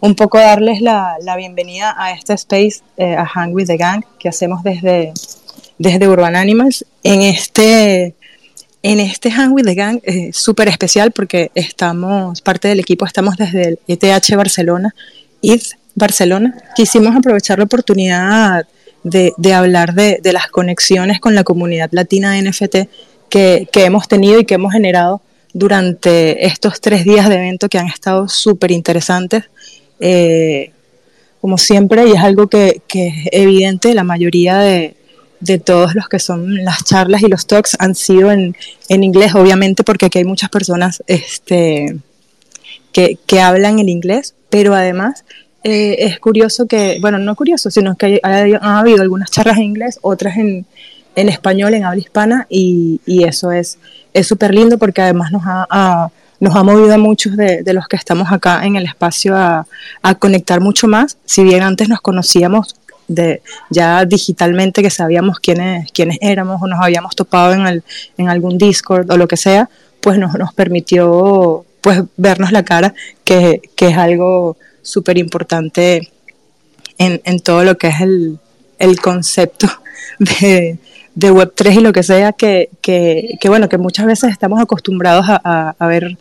Un poco darles la, bienvenida a este space, eh, a Hang with the Gang, que hacemos desde, desde Urban Animals. En este, en este Hang with the Gang eh, súper especial porque estamos, parte del equipo, estamos desde el ETH Barcelona, ETH Barcelona. Quisimos aprovechar la oportunidad de, de hablar de, de, las conexiones con la comunidad latina de NFT que, que hemos tenido y que hemos generado durante estos tres días de evento que han estado súper interesantes eh, como siempre, y es algo que, es evidente, la mayoría de, todos los que son las charlas y los talks han sido en, inglés, obviamente, porque aquí hay muchas personas este, que, hablan el inglés, pero además eh, es curioso que, bueno, no curioso, sino que ha, habido algunas charlas en inglés, otras en, español, en habla hispana, y, eso es súper lindo porque además nos ha nos ha movido a muchos de, los que estamos acá en el espacio a, conectar mucho más. Si bien antes nos conocíamos ya digitalmente, que sabíamos quiénes, quiénes éramos o nos habíamos topado en, el, en algún Discord o lo que sea, pues nos, permitió pues vernos la cara, que, es algo súper importante en, en, todo lo que es el, el concepto de, de Web3 y lo que sea, que, que, que, bueno, que muchas veces estamos acostumbrados a, a ver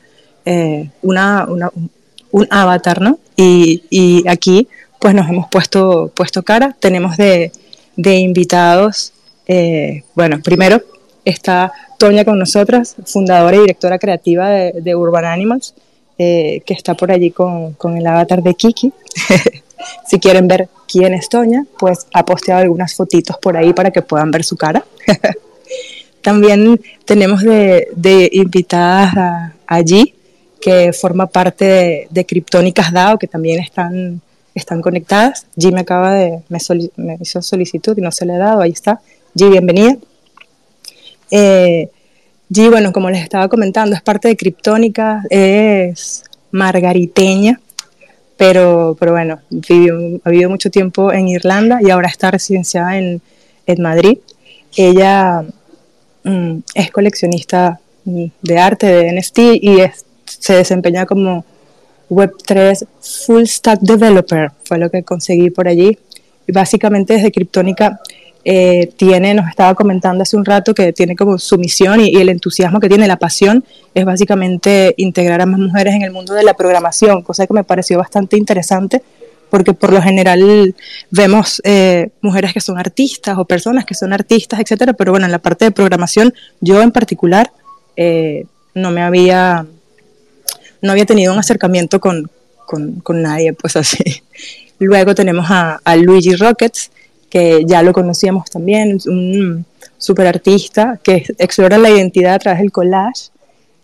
eh, un avatar, ¿no? Y, aquí pues nos hemos puesto, puesto cara, tenemos de, invitados, eh, bueno, primero está Toña con nosotras, fundadora y directora creativa de, Urban Animals, eh, que está por allí con, con el avatar de Kiki. si quieren ver quién es Toña, pues ha posteado algunas fotitos por ahí para que puedan ver su cara. También tenemos de, de invitadas allí que forma parte de, de Criptónicas DAO, que también están, están conectadas. Me acaba de, me, me, hizo solicitud y no se le ha dado, ahí está. G, bienvenida. Eh, G, bueno, como les estaba comentando, es parte de Criptónicas, es margariteña, pero, pero bueno, vivió, ha vivido mucho tiempo en Irlanda y ahora está residenciada en, en Madrid. Ella mm, es coleccionista de arte, de NFT, y es se desempeña como Web3 Full Stack Developer, fue lo que conseguí por allí. Y básicamente desde Kryptonica eh, tiene, nos estaba comentando hace un rato que tiene como su misión y, el entusiasmo que tiene, la pasión, es básicamente integrar a más mujeres en el mundo de la programación, cosa que me pareció bastante interesante porque por lo general vemos eh, mujeres que son artistas o personas que son artistas, etcétera, pero bueno, en la parte de programación, yo en particular eh, no me había no había tenido un acercamiento con, con, nadie, pues así. Luego tenemos a, Luigi Rockets, que ya lo conocíamos también, un super artista que explora la identidad a través del collage,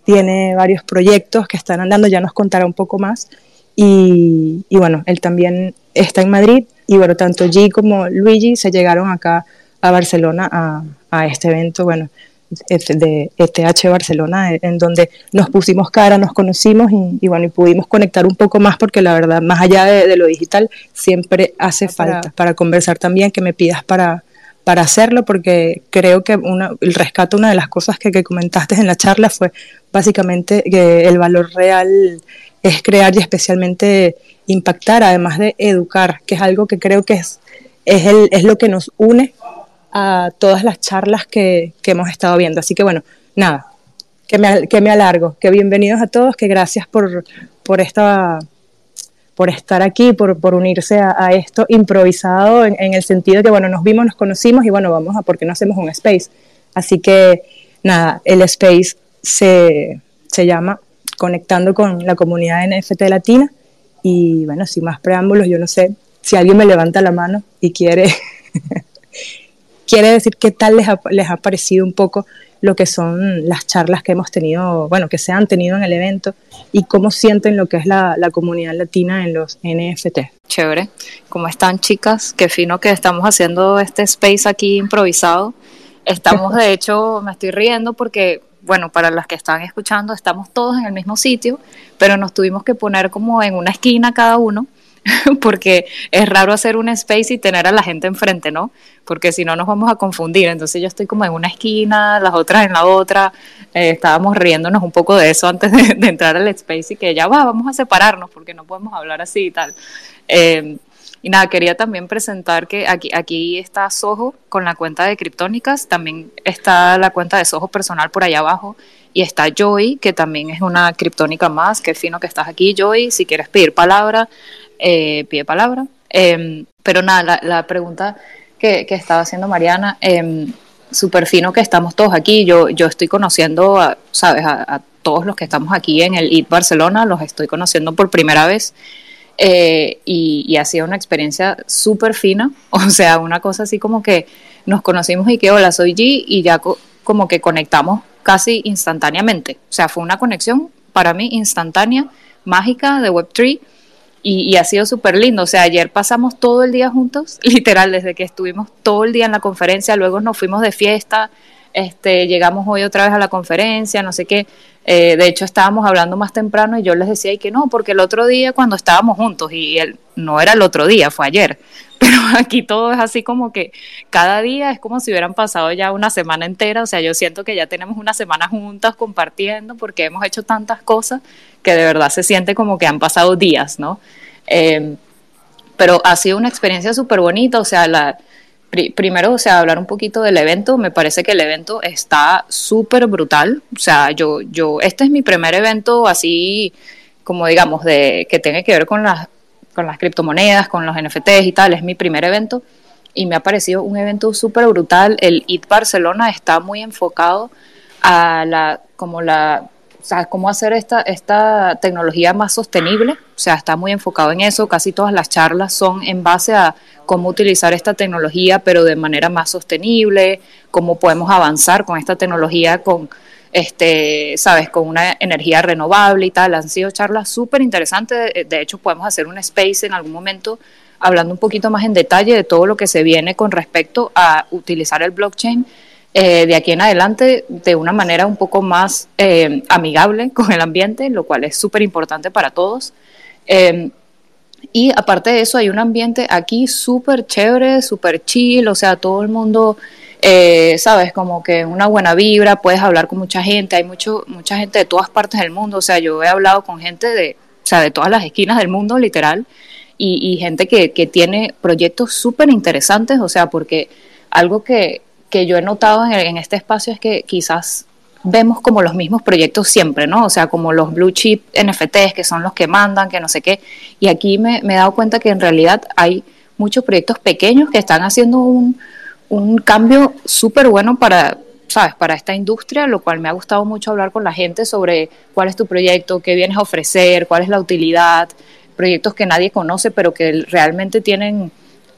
tiene varios proyectos que están andando, ya nos contará un poco más. Y, y bueno, él también está en Madrid y bueno, tanto G como Luigi se llegaron acá a Barcelona a, a este evento. Bueno, de ETH Barcelona, en donde nos pusimos cara, nos conocimos y, bueno, y pudimos conectar un poco más porque la verdad, más allá de, lo digital, siempre hace falta para conversar también, que me pidas para, para hacerlo, porque creo que una, el rescate, una de las cosas que, que comentaste en la charla fue básicamente que el valor real es crear y especialmente impactar, además de educar, que es algo que creo que es, es, el, es lo que nos une a todas las charlas que, que hemos estado viendo. Así que bueno, nada, que me, que me alargo, que bienvenidos a todos, que gracias por, por esta por estar aquí, por, por unirse a, esto improvisado en, el sentido de que, bueno, nos vimos, nos conocimos y bueno, vamos a, ¿por qué no hacemos un space? Así que, nada, el space se, se llama Conectando con la comunidad NFT latina y bueno, sin más preámbulos, yo no sé si alguien me levanta la mano y quiere quiere decir qué tal les ha, les ha parecido un poco lo que son las charlas que hemos tenido, bueno, que se han tenido en el evento y cómo sienten lo que es la, la comunidad latina en los NFT. Chévere. ¿Cómo están chicas? Qué fino que estamos haciendo este space aquí improvisado. Estamos, de hecho, me estoy riendo porque bueno, para las que están escuchando, estamos todos en el mismo sitio, pero nos tuvimos que poner como en una esquina cada uno, porque es raro hacer un space y tener a la gente enfrente, ¿no? Porque si no nos vamos a confundir. Entonces yo estoy como en una esquina, las otras en la otra. Eh, estábamos riéndonos un poco de eso antes de, entrar al space y que ya va, vamos a separarnos porque no podemos hablar así y tal. Eh, y nada, quería también presentar que aquí, aquí está Soho con la cuenta de Criptónicas, también está la cuenta de Soho personal por allá abajo, y está Joy, que también es una criptónica más, qué fino que estás aquí, Joy, si quieres pedir palabra, eh, pide palabra. Em, pero nada, la, pregunta que, estaba haciendo Mariana, eh, súper fino que estamos todos aquí, yo, yo estoy conociendo, a, ¿sabes? A, todos los que estamos aquí en el IT Barcelona, los estoy conociendo por primera vez. Eh, y, ha sido una experiencia súper fina, o sea, una cosa así como que nos conocimos y que hola, soy G y ya como que conectamos casi instantáneamente, o sea, fue una conexión para mí instantánea, mágica de Web3 y, y ha sido súper lindo, o sea, ayer pasamos todo el día juntos, literal, desde que estuvimos todo el día en la conferencia, luego nos fuimos de fiesta, este, llegamos hoy otra vez a la conferencia, no sé qué. Eh, de hecho, estábamos hablando más temprano y yo les decía y que no, porque el otro día cuando estábamos juntos, y él, no era el otro día, fue ayer, pero aquí todo es así como que cada día es como si hubieran pasado ya una semana entera, o sea, yo siento que ya tenemos una semana juntas compartiendo porque hemos hecho tantas cosas que de verdad se siente como que han pasado días, ¿no? Eh, pero ha sido una experiencia súper bonita, o sea, la, primero, o sea, hablar un poquito del evento. Me parece que el evento está súper brutal. O sea, yo, yo, este es mi primer evento así, como digamos, de que tenga que ver con las, con las criptomonedas, con los NFTs y tal. Es mi primer evento y me ha parecido un evento súper brutal. El IT Barcelona está muy enfocado a la, como la o sea, cómo hacer esta, esta tecnología más sostenible. O sea, está muy enfocado en eso. Casi todas las charlas son en base a cómo utilizar esta tecnología, pero de manera más sostenible, cómo podemos avanzar con esta tecnología con, este, sabes, con una energía renovable y tal. Han sido charlas súper interesantes. De hecho, podemos hacer un space en algún momento hablando un poquito más en detalle de todo lo que se viene con respecto a utilizar el blockchain eh, de aquí en adelante de una manera un poco más eh, amigable con el ambiente, lo cual es súper importante para todos. Eh, y aparte de eso, hay un ambiente aquí súper chévere, súper chill, o sea, todo el mundo, sabes, como que una buena vibra, puedes hablar con mucha gente, hay mucho, mucha gente de todas partes del mundo, o sea, yo he hablado con gente de, o sea, de todas las esquinas del mundo, literal, y, y gente que, que tiene proyectos súper interesantes, o sea, porque algo que, que yo he notado en, este espacio es que quizás vemos como los mismos proyectos siempre, ¿no? O sea, como los blue chip NFTs, que son los que mandan, que no sé qué. Y aquí me, he dado cuenta que en realidad hay muchos proyectos pequeños que están haciendo un, un cambio súper bueno para, ¿sabes? Para esta industria, lo cual me ha gustado mucho hablar con la gente sobre cuál es tu proyecto, qué vienes a ofrecer, cuál es la utilidad, proyectos que nadie conoce, pero que realmente tienen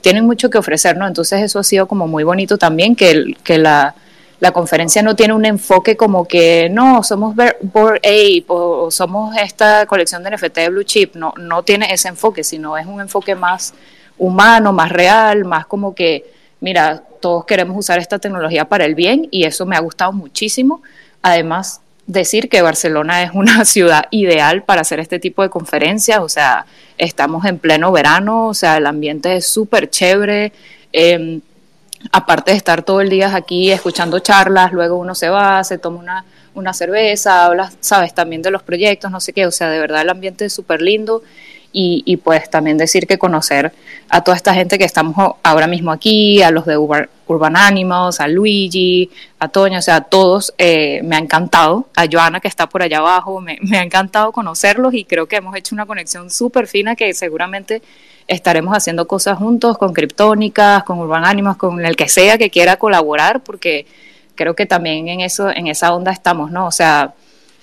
tienen mucho que ofrecer, ¿no? Entonces eso ha sido como muy bonito también, que, la conferencia no tiene un enfoque como que no, somos Board Ape o, somos esta colección de NFT de Blue Chip, no, no tiene ese enfoque, sino es un enfoque más humano, más real, más como que, mira, todos queremos usar esta tecnología para el bien y eso me ha gustado muchísimo. Además, decir que Barcelona es una ciudad ideal para hacer este tipo de conferencias, o sea, estamos en pleno verano, o sea, el ambiente es súper chévere. Em, aparte de estar todo el día aquí escuchando charlas, luego uno se va, se toma una, una cerveza, habla, sabes, también de los proyectos, no sé qué, o sea, de verdad el ambiente es súper lindo y, pues también decir que conocer a toda esta gente que estamos ahora mismo aquí, a los de Urban, Animals, a Luigi, a Toño, o sea, a todos, eh, me ha encantado, a Joana que está por allá abajo, me, ha encantado conocerlos y creo que hemos hecho una conexión súper fina que seguramente estaremos haciendo cosas juntos con Criptónicas, con Urban Animals, con el que sea que quiera colaborar, porque creo que también en eso, en esa onda estamos, ¿no? O sea,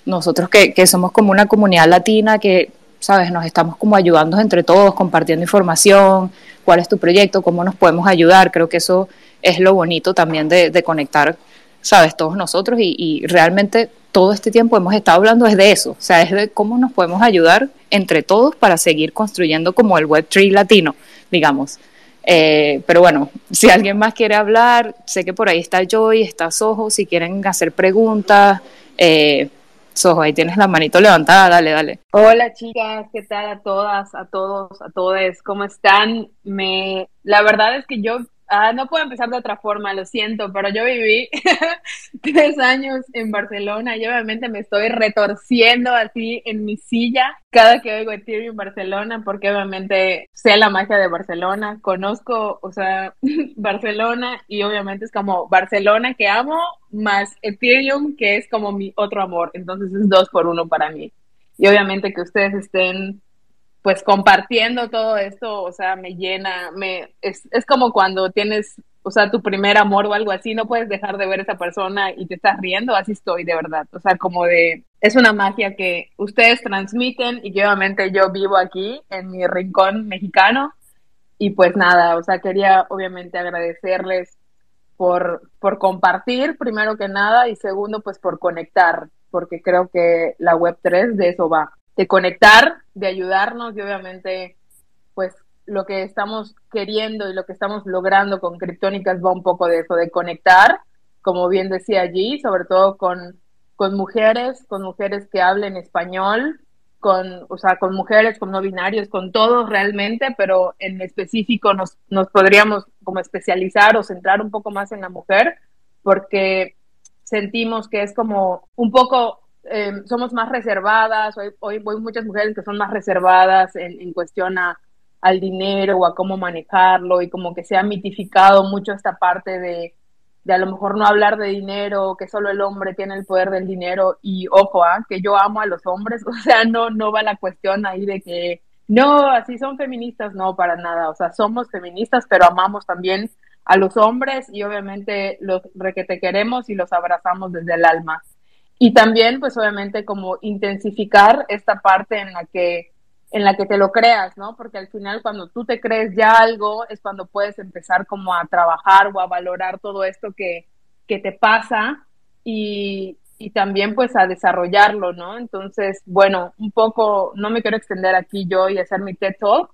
nosotros que, que somos como una comunidad latina que ¿sabes? Nos estamos como ayudando entre todos, compartiendo información, cuál es tu proyecto, cómo nos podemos ayudar. Creo que eso es lo bonito también de, conectar sabes, todos nosotros y, realmente todo este tiempo hemos estado hablando es de eso, o sea, es de cómo nos podemos ayudar entre todos para seguir construyendo como el Web3 latino, digamos. Eh, pero bueno, si alguien más quiere hablar, sé que por ahí está Joy, está Soho, si quieren hacer preguntas, eh, Soho, ahí tienes la manito levantada, dale, dale. Hola chicas, ¿qué tal a todas, a todos, a todos? ¿Cómo están? Me, la verdad es que yo Ah, no puedo empezar de otra forma, lo siento, pero yo viví tres años en Barcelona y obviamente me estoy retorciendo así en mi silla cada que oigo Ethereum Barcelona, porque obviamente sé la magia de Barcelona, conozco, o sea, Barcelona y obviamente es como Barcelona que amo, más Ethereum que es como mi otro amor, entonces es dos por uno para mí. Y obviamente que ustedes estén pues compartiendo todo esto, o sea, me llena, me, es, es como cuando tienes, o sea, tu primer amor o algo así, no puedes dejar de ver a esa persona y te estás riendo, así estoy de verdad, o sea, como de, es una magia que ustedes transmiten y que obviamente yo vivo aquí en mi rincón mexicano. Y pues nada, o sea, quería obviamente agradecerles por, por compartir, primero que nada, y segundo, pues por conectar, porque creo que la Web3 de eso va de conectar, de ayudarnos y obviamente pues lo que estamos queriendo y lo que estamos logrando con Criptónicas va un poco de eso, de conectar, como bien decía allí, sobre todo con, con mujeres, con mujeres que hablen español, con, o sea, con mujeres, con no binarios, con todos realmente, pero en específico nos, nos podríamos como especializar o centrar un poco más en la mujer, porque sentimos que es como un poco Em, somos más reservadas, hoy, hoy, hay muchas mujeres que son más reservadas en, en cuestión a, al dinero o a cómo manejarlo y como que se ha mitificado mucho esta parte de, de a lo mejor no hablar de dinero, que solo el hombre tiene el poder del dinero y ojo, ¿ah? que yo amo a los hombres, o sea, no, no va la cuestión ahí de que no, así son feministas, no, para nada, o sea, somos feministas, pero amamos también a los hombres y obviamente los requete queremos y los abrazamos desde el alma. Y también, pues obviamente, como intensificar esta parte en la que en la que te lo creas, ¿no? Porque al final cuando tú te crees ya algo es cuando puedes empezar como a trabajar o a valorar todo esto que, que te pasa y, y también pues a desarrollarlo, ¿no? Entonces, bueno, un poco, no me quiero extender aquí yo y hacer mi TED Talk,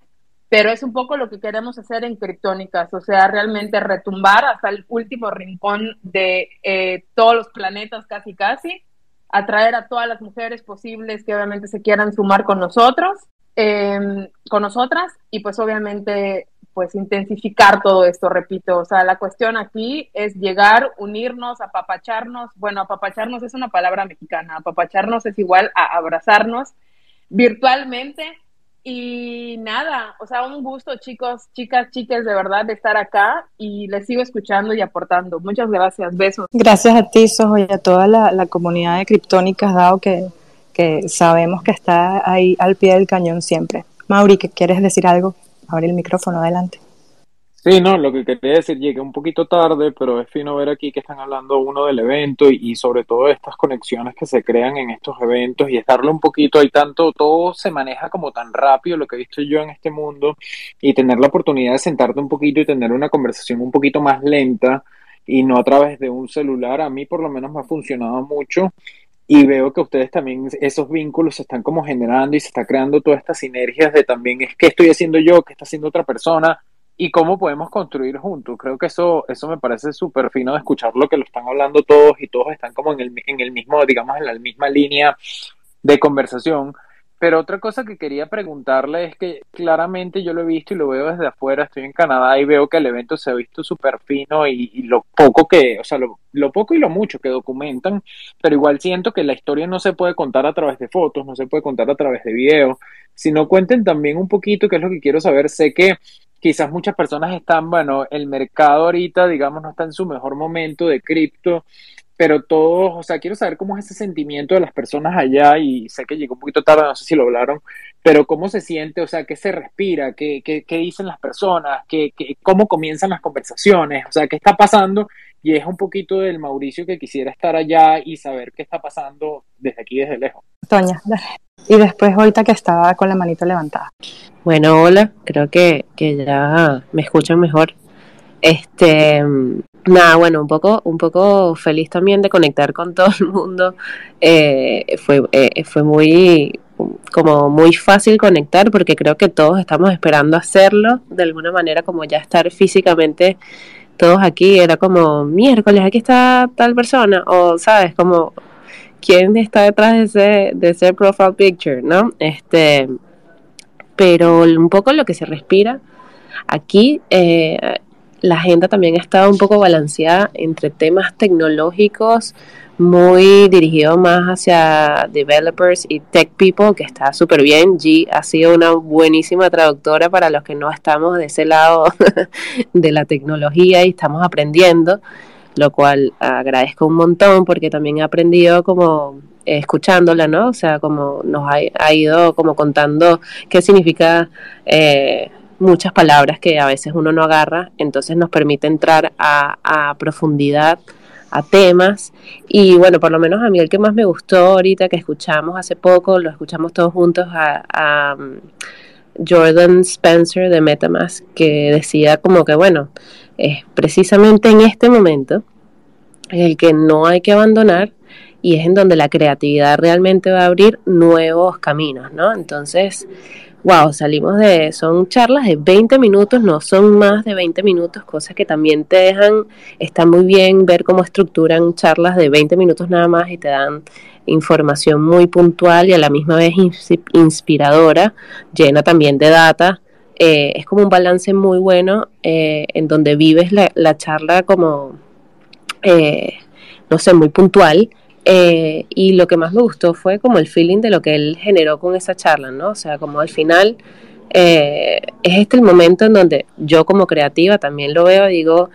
pero es un poco lo que queremos hacer en Criptónicas, o sea, realmente retumbar hasta el último rincón de eh, todos los planetas casi casi atraer a todas las mujeres posibles que obviamente se quieran sumar con nosotros, em, con nosotras, y pues obviamente pues intensificar todo esto, repito, o sea, la cuestión aquí es llegar, unirnos, apapacharnos, bueno, apapacharnos es una palabra mexicana, apapacharnos es igual a abrazarnos virtualmente, y nada, o sea, un gusto, chicos, chicas, chicas, de verdad, de estar acá y les sigo escuchando y aportando. Muchas gracias, besos. Gracias a ti, Sojo, y a toda la, comunidad de Criptónicas, dado que, que sabemos que está ahí al pie del cañón siempre. Mauri, ¿quieres decir algo? Abre el micrófono, adelante. Sí, no, lo que quería decir, llegué un poquito tarde, pero es fino ver aquí que están hablando uno del evento y, sobre todo estas conexiones que se crean en estos eventos y estarlo un poquito, hay tanto, todo se maneja como tan rápido lo que he visto yo en este mundo y tener la oportunidad de sentarte un poquito y tener una conversación un poquito más lenta y no a través de un celular, a mí por lo menos me ha funcionado mucho. Y veo que ustedes también esos vínculos se están como generando y se está creando todas estas sinergias de también es que estoy haciendo yo, que está haciendo otra persona y cómo podemos construir juntos. Creo que eso, eso me parece súper fino de escuchar lo que lo están hablando todos y todos están como en el, en el mismo, digamos, en la misma línea de conversación. Pero otra cosa que quería preguntarle es que claramente yo lo he visto y lo veo desde afuera, estoy en Canadá y veo que el evento se ha visto súper fino y, lo poco que, o sea, lo, lo, poco y lo mucho que documentan, pero igual siento que la historia no se puede contar a través de fotos, no se puede contar a través de videos, sino cuenten también un poquito, que es lo que quiero saber, sé que quizás muchas personas están, bueno, el mercado ahorita, digamos, no está en su mejor momento de cripto, pero todos, o sea, quiero saber cómo es ese sentimiento de las personas allá y sé que llegó un poquito tarde, no sé si lo hablaron, pero cómo se siente, o sea, qué se respira, qué, qué, qué dicen las personas, qué, qué, cómo comienzan las conversaciones, o sea, qué está pasando y es un poquito del Mauricio que quisiera estar allá y saber qué está pasando desde aquí, desde lejos. Toña, y después ahorita que estaba con la manito levantada. Bueno, hola, creo que, que ya me escuchan mejor. Este, nada, bueno, un poco, un poco feliz también de conectar con todo el mundo. Eh, fue, eh, fue muy, como muy fácil conectar porque creo que todos estamos esperando hacerlo de alguna manera, como ya estar físicamente todos aquí. Era como miércoles, aquí está tal persona, o sabes, como quién está detrás de ese, de ese profile picture, ¿no? Este, pero un poco lo que se respira aquí. Eh, la agenda también ha estado un poco balanceada entre temas tecnológicos, muy dirigido más hacia developers y tech people, que está súper bien. G ha sido una buenísima traductora para los que no estamos de ese lado de la tecnología y estamos aprendiendo, lo cual agradezco un montón porque también he aprendido como escuchándola, ¿no? O sea, como nos ha, ido como contando qué significa eh, muchas palabras que a veces uno no agarra, entonces nos permite entrar a, profundidad a temas y bueno, por lo menos a mí el que más me gustó ahorita que escuchamos hace poco, lo escuchamos todos juntos a, um, Jordan Spencer de Metamask que decía como que bueno, es precisamente en este momento en el que no hay que abandonar y es en donde la creatividad realmente va a abrir nuevos caminos, ¿no? Entonces, wow, salimos de, son charlas de 20 minutos, no son más de 20 minutos, cosas que también te dejan, está muy bien ver cómo estructuran charlas de 20 minutos nada más y te dan información muy puntual y a la misma vez inspiradora, llena también de data. Eh, es como un balance muy bueno eh, en donde vives la, charla como, eh, no sé, muy puntual eh, y lo que más me gustó fue como el feeling de lo que él generó con esa charla, ¿no? O sea, como al final eh, es este el momento en donde yo como creativa también lo veo y digo,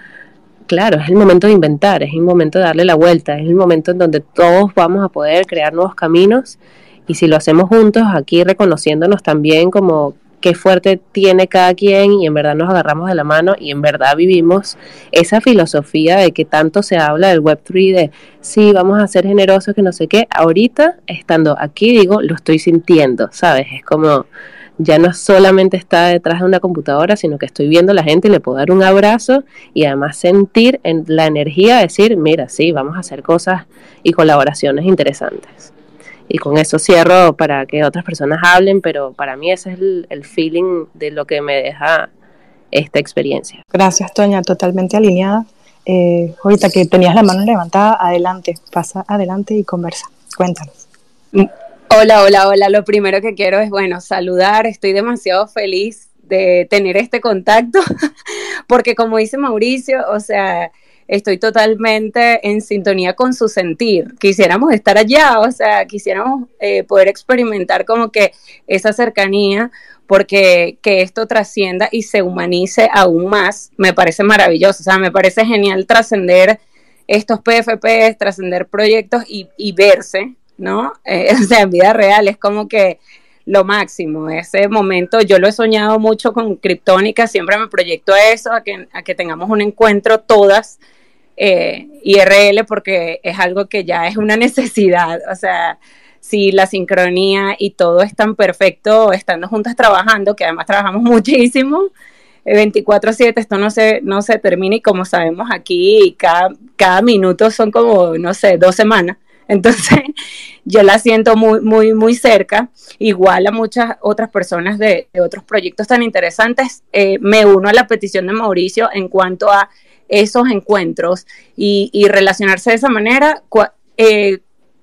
claro, es el momento de inventar, es el momento de darle la vuelta, es el momento en donde todos vamos a poder crear nuevos caminos y si lo hacemos juntos, aquí reconociéndonos también como qué fuerte tiene cada quien y en verdad nos agarramos de la mano y en verdad vivimos esa filosofía de que tanto se habla del Web3 de sí, vamos a ser generosos, que no sé qué. Ahorita, estando aquí, digo, lo estoy sintiendo, ¿sabes? Es como ya no solamente está detrás de una computadora, sino que estoy viendo a la gente y le puedo dar un abrazo y además sentir en la energía de decir, mira, sí, vamos a hacer cosas y colaboraciones interesantes y con eso cierro para que otras personas hablen, pero para mí ese es el, feeling de lo que me deja esta experiencia. Gracias, Toña, totalmente alineada. Eh, ahorita que tenías la mano levantada, adelante, pasa adelante y conversa. Cuéntanos. Hola, hola, hola. Lo primero que quiero es, bueno, saludar. Estoy demasiado feliz de tener este contacto, porque como dice Mauricio, o sea, estoy totalmente en sintonía con su sentir. Quisiéramos estar allá, o sea, quisiéramos eh, poder experimentar como que esa cercanía, porque que esto trascienda y se humanice aún más, me parece maravilloso, o sea, me parece genial trascender estos PFPs, trascender proyectos y, verse, ¿no? Eh, o sea, en vida real es como que lo máximo. Ese momento yo lo he soñado mucho con Kryptónica, siempre me proyecto a eso, a que tengamos un encuentro todas eh, IRL porque es algo que ya es una necesidad. O sea, si la sincronía y todo es tan perfecto estando juntas trabajando, que además trabajamos muchísimo, 24/7 eh, esto no se, no se termina y como sabemos aquí cada, cada minuto son como, no sé, dos semanas. Entonces, yo la siento muy, muy, muy cerca, igual a muchas otras personas de, otros proyectos tan interesantes. Eh, me uno a la petición de Mauricio en cuanto a esos encuentros y, relacionarse de esa manera, eh,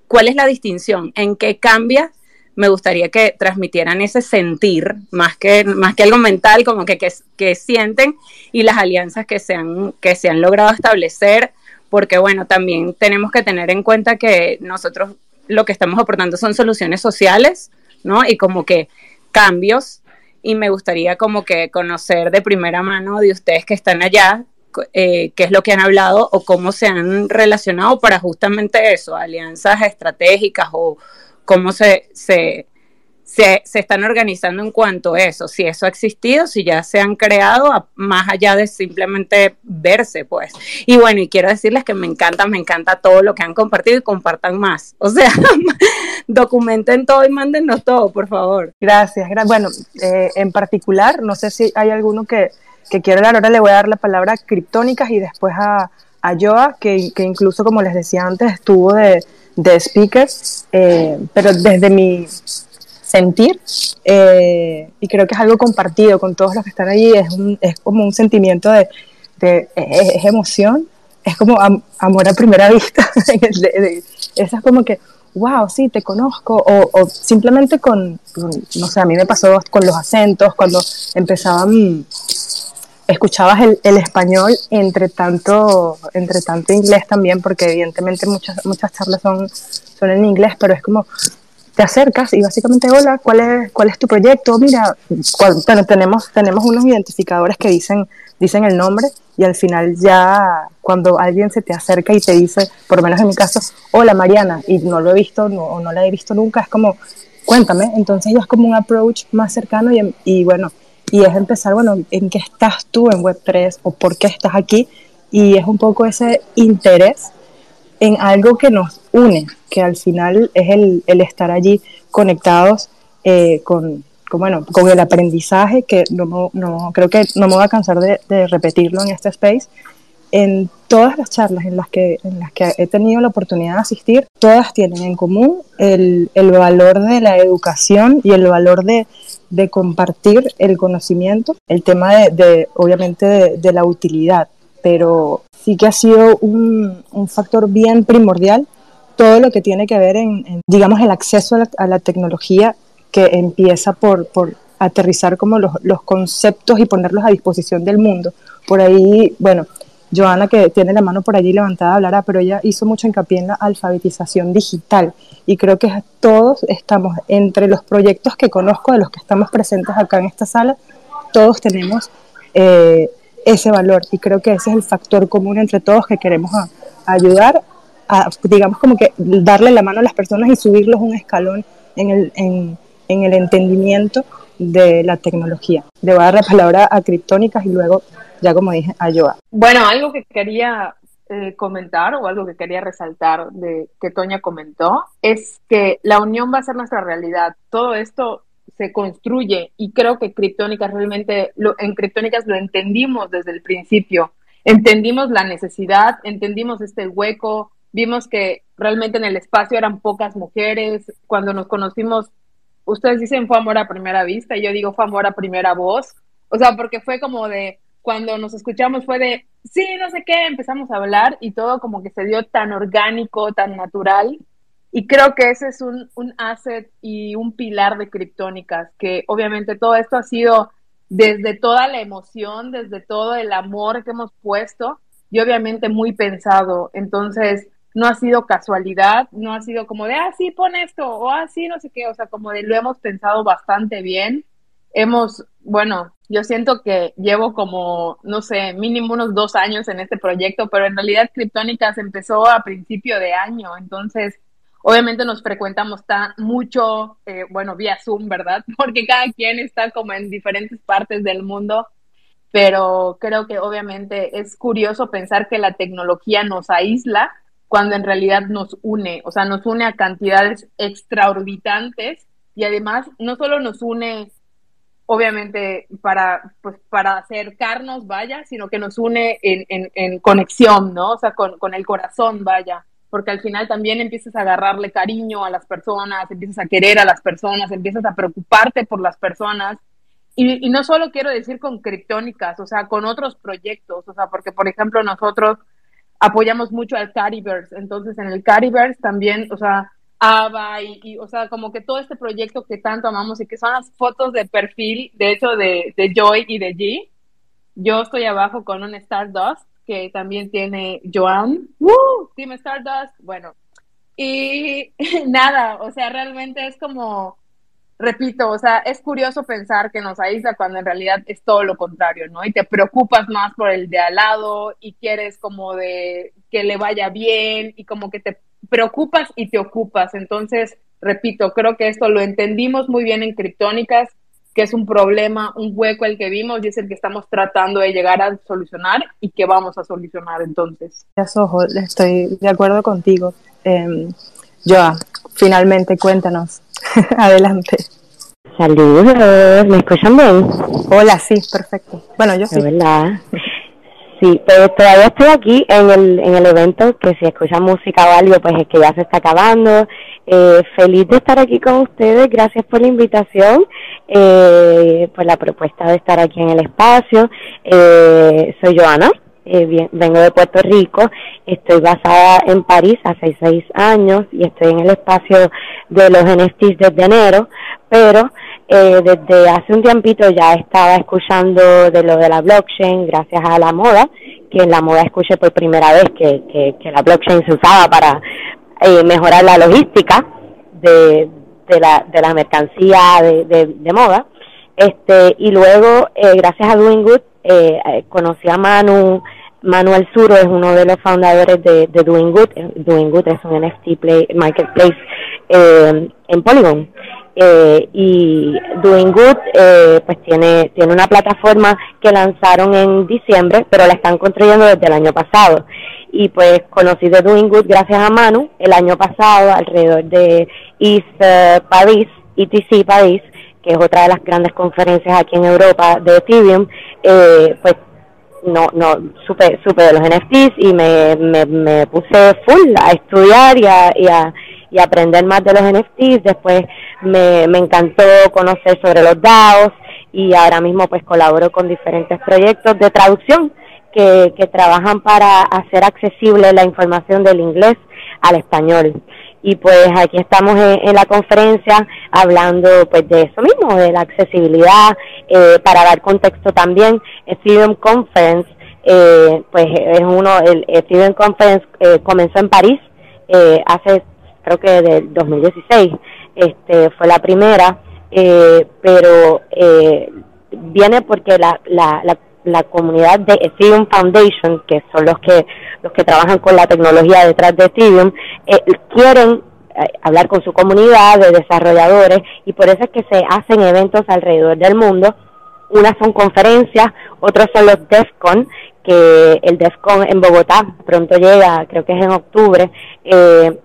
¿cuál es la distinción? ¿En qué cambia? Me gustaría que transmitieran ese sentir, más que, más que algo mental, como que, que, sienten y las alianzas que se, han, que se han logrado establecer, porque bueno, también tenemos que tener en cuenta que nosotros lo que estamos aportando son soluciones sociales, ¿no? Y como que cambios y me gustaría como que conocer de primera mano de ustedes que están allá eh, qué es lo que han hablado o cómo se han relacionado para justamente eso, alianzas estratégicas o cómo se, se, se, están organizando en cuanto a eso, si eso ha existido, si ya se han creado, más allá de simplemente verse, pues. Y bueno, y quiero decirles que me encanta, me encanta todo lo que han compartido y compartan más. O sea, documenten todo y mándennos todo, por favor. Gracias, bueno, eh, en particular, no sé si hay alguno que que quiero hablar. Ahora le voy a dar la palabra a Criptónicas y después a, a Joa, que, que incluso, como les decía antes, estuvo de, de speaker, eh, pero desde mi sentir, eh, y creo que es algo compartido con todos los que están allí, es, un, es como un sentimiento de, de es, es emoción, es como am- amor a primera vista, de- es como que, wow, sí, te conozco, o, o simplemente con- no sé, a mí me pasó con los acentos, cuando empezaban, escuchabas el, español entre tanto, entre tanto inglés también, porque evidentemente muchas, muchas charlas son, son en inglés, pero es como, te acercas y básicamente, hola, ¿cuál es, cuál es tu proyecto? Mira, bueno, tenemos, tenemos unos identificadores que dicen, dicen el nombre y al final ya cuando alguien se te acerca y te dice, por lo menos en mi caso, hola Mariana, y no lo he visto no, o no la he visto nunca, es como, cuéntame, entonces ya es como un approach más cercano y, y bueno, y es empezar, bueno, ¿en qué estás tú en Web3 o por qué estás aquí? Y es un poco ese interés en algo que nos une, que al final es el, el estar allí conectados eh, con, con, bueno, con el aprendizaje, que no, no, creo que no me voy a cansar de, de repetirlo en este space. En todas las charlas en las, que, en las que he tenido la oportunidad de asistir, todas tienen en común el, el valor de la educación y el valor de, de compartir el conocimiento, el tema de, de, obviamente de, de la utilidad, pero sí que ha sido un, un factor bien primordial todo lo que tiene que ver en, en, digamos, el acceso a la, a la tecnología que empieza por, por aterrizar como los, los, conceptos y ponerlos a disposición del mundo. Por ahí, bueno, Joana, que tiene la mano por allí levantada, hablará, pero ella hizo mucho hincapié en la alfabetización digital y creo que todos estamos entre los proyectos que conozco, de los que estamos presentes acá en esta sala, todos tenemos eh, ese valor y creo que ese es el factor común entre todos que queremos a, a ayudar a, digamos, como que darle la mano a las personas y subirlos un escalón en el, en, en el entendimiento de la tecnología. Le voy a dar la palabra a Criptónicas y luego, ya como dije, a Joa. Bueno, algo que quería eh, comentar o algo que quería resaltar de que Toña comentó es que la unión va a ser nuestra realidad. Todo esto se construye y creo que Criptónicas realmente, en Criptónicas lo entendimos desde el principio. Entendimos la necesidad, entendimos este hueco, vimos que realmente en el espacio eran pocas mujeres. Cuando nos conocimos, ustedes dicen fue amor a primera vista, y yo digo fue amor a primera voz. O sea, porque fue como de, cuando nos escuchamos fue de, sí, no sé qué, empezamos a hablar y todo como que se dio tan orgánico, tan natural. Y creo que ese es un, un asset y un pilar de criptónicas, que obviamente todo esto ha sido desde toda la emoción, desde todo el amor que hemos puesto y obviamente muy pensado. Entonces, no ha sido casualidad, no ha sido como de, ah, sí, pon esto, o ah, sí, no sé qué, o sea, como de lo hemos pensado bastante bien. Hemos, bueno, yo siento que llevo como, no sé, mínimo unos dos años en este proyecto, pero en realidad Criptónicas empezó a principio de año, entonces obviamente nos frecuentamos tan mucho, eh, bueno, vía Zoom, ¿verdad? Porque cada quien está como en diferentes partes del mundo, pero creo que obviamente es curioso pensar que la tecnología nos aísla cuando en realidad nos une, o sea, nos une a cantidades extraorbitantes y además no solo nos une obviamente para, pues, para acercarnos, vaya, sino que nos une en, en, conexión, ¿no? O sea, con, con, el corazón, vaya, porque al final también empiezas a agarrarle cariño a las personas, empiezas a querer a las personas, empiezas a preocuparte por las personas. Y, y no solo quiero decir con criptónicas, o sea, con otros proyectos, o sea, porque por ejemplo nosotros apoyamos mucho al Cariverse, entonces en el Cariverse también, o sea, Ava y, y, o sea, como que todo este proyecto que tanto amamos y que son las fotos de perfil, de hecho, de, de Joy y de G. Yo estoy abajo con un Stardust que también tiene Joan. ¡Woo! Team Stardust. Bueno, y nada, o sea, realmente es como, repito, o sea, es curioso pensar que nos aísla cuando en realidad es todo lo contrario, ¿no? Y te preocupas más por el de al lado y quieres como de que le vaya bien y como que te preocupas y te ocupas. Entonces, repito, creo que esto lo entendimos muy bien en Criptónicas, que es un problema, un hueco el que vimos y es el que estamos tratando de llegar a solucionar y que vamos a solucionar entonces. Ojo, estoy de acuerdo contigo. Eh, Joa, finalmente cuéntanos. Adelante. Saludos, ¿me escuchan bien? Hola, sí, perfecto. Bueno, yo sí. De verdad. Sí, pues todavía estoy aquí en el, en el evento, que si escuchan música o algo, pues es que ya se está acabando. Eh, feliz de estar aquí con ustedes, gracias por la invitación, eh, por la propuesta de estar aquí en el espacio. Eh, soy Joana, eh, bien- vengo de Puerto Rico, estoy basada en París hace seis años y estoy en el espacio de los NFTs desde enero, pero eh, desde hace un tiempito ya estaba escuchando de lo de la blockchain gracias a la moda, que en la moda escuché por primera vez que, que, la blockchain se usaba para eh, mejorar la logística de, de, la, de la mercancía de, de, moda. Este, y luego, eh, gracias a Doing Good, eh, eh, conocí a Manu, Manuel Suro es uno de los fundadores de, de Doing Good. Doing Good es un NFT play, marketplace eh, en Polygon. Eh, y Doing Good eh, pues tiene, tiene una plataforma que lanzaron en diciembre, pero la están construyendo desde el año pasado. Y pues conocí de Doing Good gracias a Manu el año pasado alrededor de East eh, Paris, ETC Paris, que es otra de las grandes conferencias aquí en Europa de Ethereum, eh, pues no, no, supe, supe de los NFTs y me, me, me puse full a estudiar y a, y a, y aprender más de los NFTs. Después me, me encantó conocer sobre los DAOs y ahora mismo pues colaboro con diferentes proyectos de traducción que, que trabajan para hacer accesible la información del inglés al español. Y pues aquí estamos en, en la conferencia hablando pues de eso mismo, de la accesibilidad, eh, para dar contexto también, Ethereum Conference, eh, pues es uno, el Ethereum Conference eh, comenzó en París eh, hace creo que del 2016, este fue la primera, eh, pero eh, viene porque la, la, la, la comunidad de Ethereum Foundation, que son los que los que trabajan con la tecnología detrás de Ethereum, eh, quieren eh, hablar con su comunidad de desarrolladores y por eso es que se hacen eventos alrededor del mundo. Unas son conferencias, otros son los DEFCON, que el DEFCON en Bogotá pronto llega, creo que es en octubre. Eh,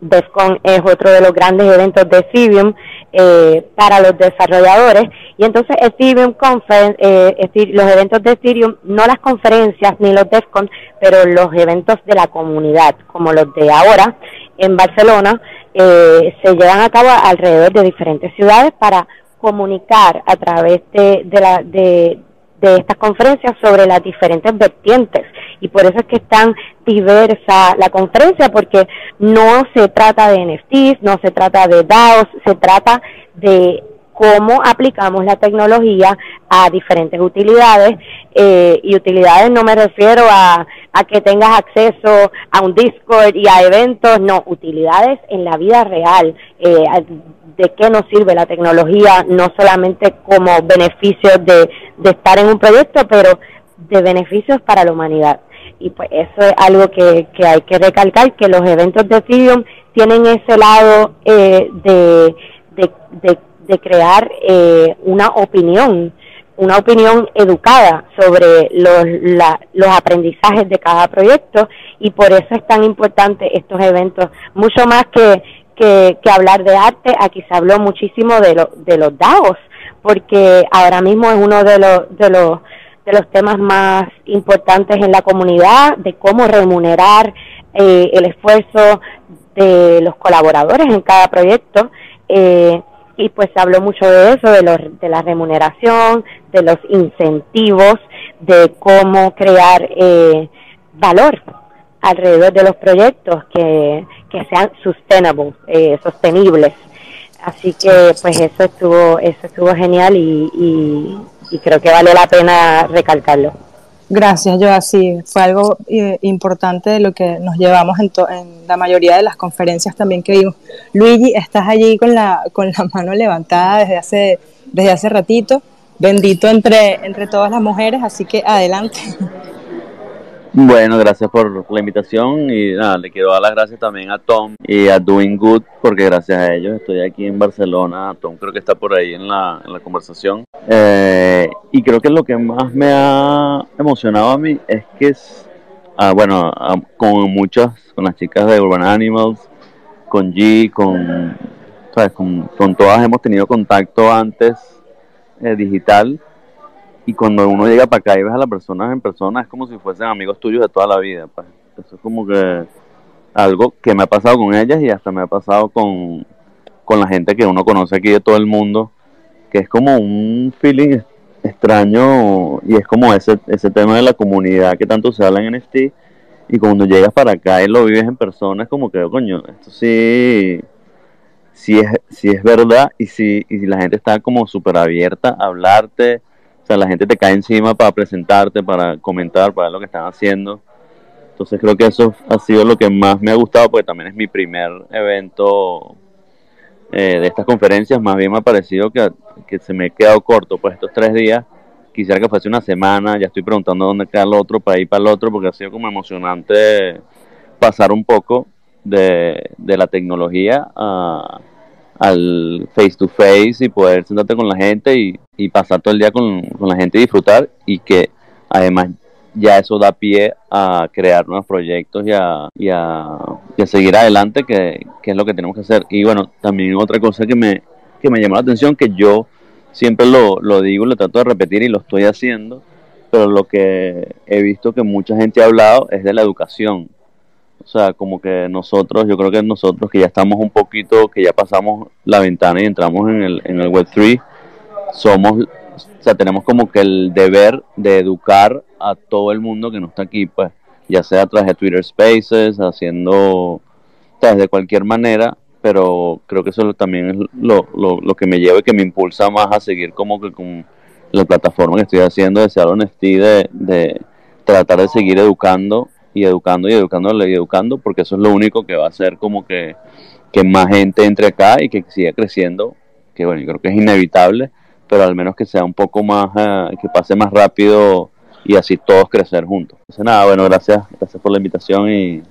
DEFCON es otro de los grandes eventos de Ethereum eh, para los desarrolladores. Y entonces Ethereum Conference, eh, los eventos de Ethereum, no las conferencias ni los DEFCON, pero los eventos de la comunidad, como los de ahora en Barcelona, eh, se llevan a cabo alrededor de diferentes ciudades para comunicar a través de, de, la, de, de estas conferencias sobre las diferentes vertientes y por eso es que es tan diversa la conferencia porque no se trata de NFTs, no se trata de DAOs, se trata de cómo aplicamos la tecnología a diferentes utilidades eh, y utilidades no me refiero a, que tengas acceso a un Discord y a eventos, no, utilidades en la vida real, eh, de qué nos sirve la tecnología, no solamente como beneficios de, de estar en un proyecto, pero de beneficios para la humanidad. Y pues eso es algo que, que hay que recalcar, que los eventos de Ethereum tienen ese lado eh, de, de, de, de crear eh, una opinión, una opinión educada sobre los, la- los aprendizajes de cada proyecto y por eso es tan importante estos eventos, mucho más que, que, que hablar de arte, aquí se habló muchísimo de, lo, de los DAOs, porque ahora mismo es uno de los, de los de los temas más importantes en la comunidad, de cómo remunerar eh, el esfuerzo de los colaboradores en cada proyecto. eh, y pues se habló mucho de eso, de, los, de la remuneración, de los incentivos, de cómo crear eh, valor alrededor de los proyectos que, que sean sustainable, eh, sostenibles. Así que pues eso estuvo, eso estuvo genial y, creo que vale la pena recalcarlo. Gracias, yo así fue algo eh, importante de lo que nos llevamos en, en la mayoría de las conferencias también que vimos. Luigi, estás allí con la, con la mano levantada desde hace, desde hace ratito, bendito entre, entre todas las mujeres, así que adelante. Bueno, gracias por la invitación y nada, le quiero dar las gracias también a Tom y a Doing Good porque gracias a ellos estoy aquí en Barcelona. Tom creo que está por ahí en la, en la conversación. Eh, y creo que lo que más me ha emocionado a mí es que es, ah, bueno, ah, con muchas, con las chicas de Urban Animals, con G, con ¿sabes? Con, con todas hemos tenido contacto antes eh, digital y cuando uno llega para acá y ves a las personas en persona es como si fuesen amigos tuyos de toda la vida. Pues. Eso es como que algo que me ha pasado con ellas y hasta me ha pasado con, con la gente que uno conoce aquí de todo el mundo, que es como un feeling extraño y es como ese, ese tema de la comunidad que tanto se habla en NFT y cuando llegas para acá y lo vives en persona es como que, oh, coño, esto sí, sí es, sí es verdad y si, y la gente está como súper abierta a hablarte, sea, la gente te cae encima para presentarte, para comentar, para ver lo que están haciendo. Entonces creo que eso ha sido lo que más me ha gustado porque también es mi primer evento eh, de estas conferencias, más bien me ha parecido que, que se me ha quedado corto, pues estos tres días. Quisiera que fuese una semana, ya estoy preguntando dónde queda el otro para ir para el otro, porque ha sido como emocionante pasar un poco de, de la tecnología a, al face to face y poder sentarte con la gente y, y pasar todo el día con, con, la gente y disfrutar y que además ya eso da pie a crear nuevos proyectos y a, y a, a seguir adelante, que, que, es lo que tenemos que hacer. Y bueno, también otra cosa que me, que me llamó la atención, que yo siempre lo, lo digo, lo trato de repetir y lo estoy haciendo, pero lo que he visto que mucha gente ha hablado es de la educación. O sea, como que nosotros, yo creo que nosotros que ya estamos un poquito, que ya pasamos la ventana y entramos en el, en el Web3, somos, o sea, tenemos como que el deber de educar a todo el mundo que no está aquí, pues, ya sea a través de Twitter Spaces, haciendo, sea, de cualquier manera, pero creo que eso también es lo, lo, lo, que me lleva y que me impulsa más a seguir como que con la plataforma que estoy haciendo de Seattle NFT, de, de tratar de seguir educando y educando y educando y educando, porque eso es lo único que va a hacer como que, que más gente entre acá y que siga creciendo, que bueno, yo creo que es inevitable, pero al menos que sea un poco más, uh, que pase más rápido y así todos crecer juntos. Entonces nada, bueno, gracias, gracias por la invitación y,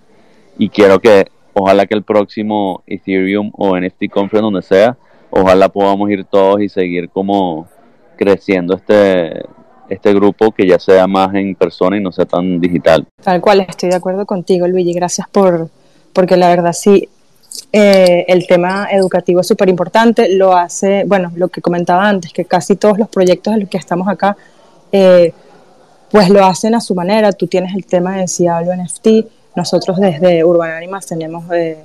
y quiero que ojalá que el próximo Ethereum o NFT Conference, donde sea, ojalá podamos ir todos y seguir como creciendo este, este grupo que ya sea más en persona y no sea tan digital. Tal cual, estoy de acuerdo contigo, Luigi. Gracias por, porque la verdad sí, eh, el tema educativo es súper importante. Lo hace, bueno, lo que comentaba antes, que casi todos los proyectos en los que estamos acá, eh, pues lo hacen a su manera. Tú tienes el tema de si hablo NFT, nosotros desde Urban Animals tenemos eh,